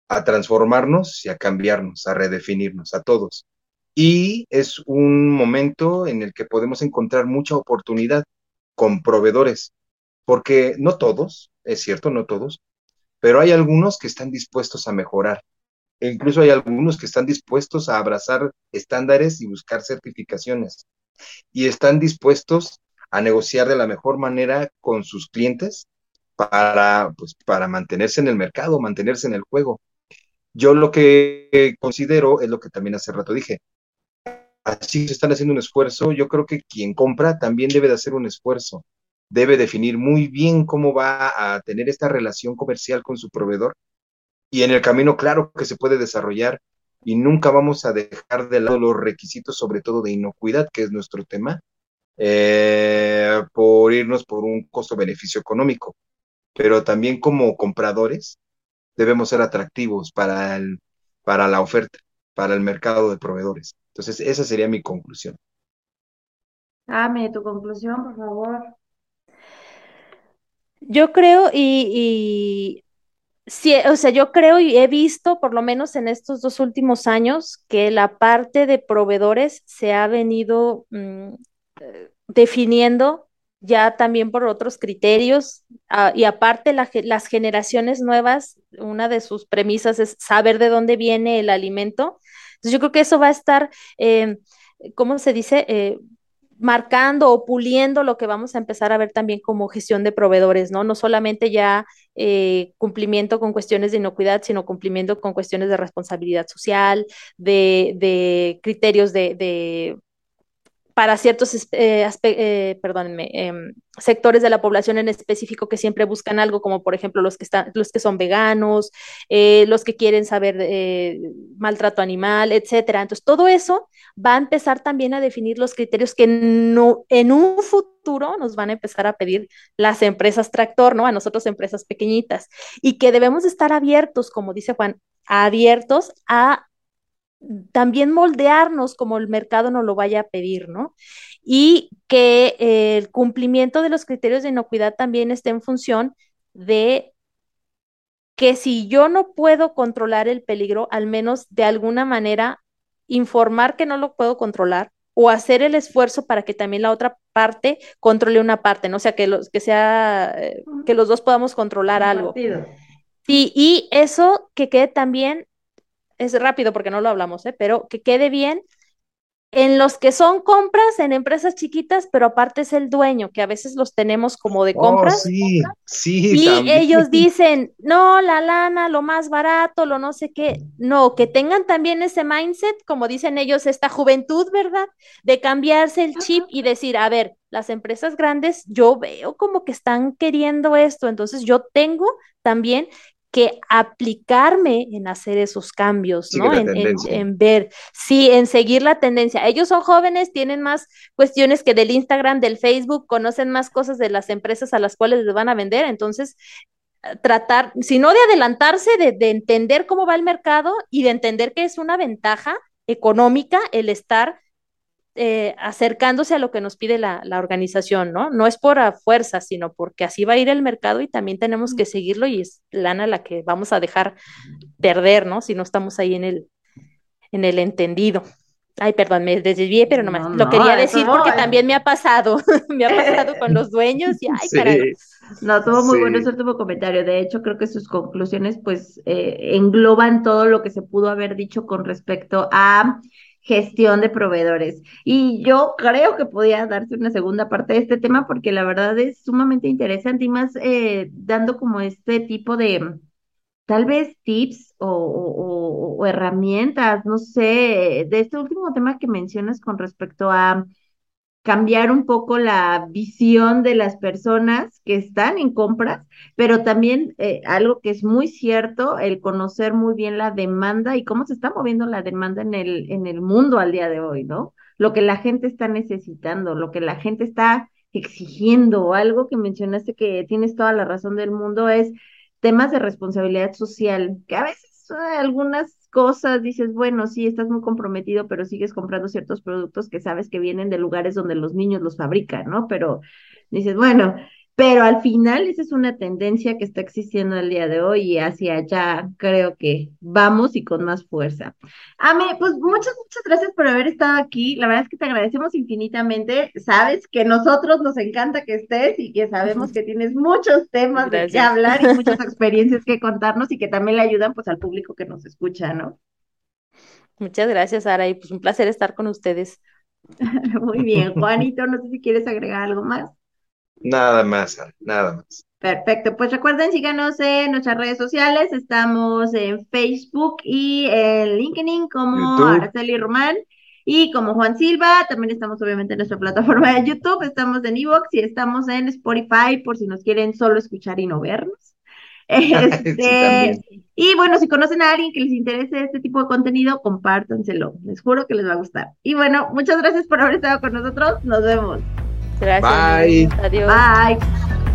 a transformarnos y a cambiarnos, a redefinirnos, a todos. Y es un momento en el que podemos encontrar mucha oportunidad con proveedores, porque no todos, es cierto, no todos, pero hay algunos que están dispuestos a mejorar. E incluso hay algunos que están dispuestos a abrazar estándares y buscar certificaciones. Y están dispuestos a negociar de la mejor manera con sus clientes para, pues, para mantenerse en el mercado, mantenerse en el juego. Yo lo que considero es lo que también hace rato dije. Así se están haciendo un esfuerzo. Yo creo que quien compra también debe de hacer un esfuerzo. Debe definir muy bien cómo va a tener esta relación comercial con su proveedor. Y en el camino, claro que se puede desarrollar y nunca vamos a dejar de lado los requisitos, sobre todo de inocuidad, que es nuestro tema, eh, por irnos por un costo-beneficio económico, pero también como compradores debemos ser atractivos para, el, para la oferta, para el mercado de proveedores. Entonces, esa sería mi conclusión. Dame tu conclusión, por favor. Yo creo y, sí, o sea, yo creo y he visto, por lo menos en estos dos últimos años, que la parte de proveedores se ha venido mm, definiendo ya también por otros criterios ah, y aparte las generaciones nuevas, una de sus premisas es saber de dónde viene el alimento. Entonces yo creo que eso va a estar, eh, ¿cómo se dice? Eh, marcando o puliendo lo que vamos a empezar a ver también como gestión de proveedores, ¿no? No solamente ya eh, cumplimiento con cuestiones de inocuidad, sino cumplimiento con cuestiones de responsabilidad social, de, criterios de para ciertos eh, eh, perdónenme, em, sectores de la población en específico que siempre buscan algo, como por ejemplo los que, están, los que son veganos, eh, los que quieren saber maltrato animal, etcétera. Entonces, todo eso va a empezar también a definir los criterios que no, en un futuro nos van a empezar a pedir las empresas tractor, ¿no? A nosotros empresas pequeñitas. Y que debemos estar abiertos, como dice Juan, abiertos a también moldearnos como el mercado nos lo vaya a pedir, ¿no? Y que eh, el cumplimiento de los criterios de inocuidad también esté en función de que si yo no puedo controlar el peligro, al menos de alguna manera informar que no lo puedo controlar o hacer el esfuerzo para que también la otra parte controle una parte, ¿no? O sea, que, los, que sea, eh, que los dos podamos controlar algo. Sí, y eso que quede también es rápido porque no lo hablamos, ¿eh? pero que quede bien en los que son compras en empresas chiquitas, pero aparte es el dueño, que a veces los tenemos como de oh, compras. sí, sí. Y ellos dicen, no, la lana, lo más barato, lo no sé qué. No, que tengan también ese mindset, como dicen ellos, esta juventud, ¿verdad? De cambiarse el chip y decir, a ver, las empresas grandes, yo veo como que están queriendo esto, entonces yo tengo también que aplicarme en hacer esos cambios, ¿no? En, ver, sí, en seguir la tendencia. Ellos son jóvenes, tienen más cuestiones que del Instagram, del Facebook, conocen más cosas de las empresas a las cuales les van a vender, entonces tratar, si no de adelantarse, de, de entender cómo va el mercado y de entender que es una ventaja económica el estar eh, acercándose a lo que nos pide la, organización, ¿no? No es por a fuerza, sino porque así va a ir el mercado y también tenemos que seguirlo y es lana la que vamos a dejar perder, ¿no? Si no estamos ahí en el, en el entendido. Ay, perdón, me desvié, pero no, lo quería decir porque también me ha pasado, me ha pasado con los dueños y ay, caray. No, tuvo muy bueno ese último comentario. De hecho, creo que sus conclusiones pues eh, engloban todo lo que se pudo haber dicho con respecto a gestión de proveedores. Y yo creo que podía darse una segunda parte de este tema porque la verdad es sumamente interesante y más eh, dando como este tipo de tal vez tips o, o herramientas, no sé, de este último tema que mencionas con respecto a cambiar un poco la visión de las personas que están en compras, pero también eh, algo que es muy cierto, el conocer muy bien la demanda y cómo se está moviendo la demanda en el, en el mundo al día de hoy, ¿no? Lo que la gente está necesitando, lo que la gente está exigiendo, algo que mencionaste que tienes toda la razón del mundo es temas de responsabilidad social, que a veces eh, algunas cosas, dices, bueno, sí, estás muy comprometido, pero sigues comprando ciertos productos que sabes que vienen de lugares donde los niños los fabrican, ¿no? Pero dices, bueno, pero al final esa es una tendencia que está existiendo el día de hoy y hacia allá creo que vamos y con más fuerza. Ame, pues muchas, muchas gracias por haber estado aquí. La verdad es que te agradecemos infinitamente. Sabes que nosotros nos encanta que estés y que sabemos que tienes muchos temas de qué hablar y muchas experiencias que contarnos y que también le ayudan pues al público que nos escucha, ¿no? Muchas gracias, Sara, y pues un placer estar con ustedes. Muy bien, Juanito, no sé si quieres agregar algo más. Nada más, nada más. Perfecto, pues recuerden, síganos en nuestras redes sociales, estamos en Facebook y en LinkedIn como Araceli Román y como Juan Silva, también estamos obviamente en nuestra plataforma de YouTube, estamos en Evox y estamos en Spotify por si nos quieren solo escuchar y no vernos. Este, y bueno, si conocen a alguien que les interese este tipo de contenido, compártanselo, les juro que les va a gustar. Y bueno, muchas gracias por haber estado con nosotros, nos vemos. Gracias. Bye. Adiós. Bye.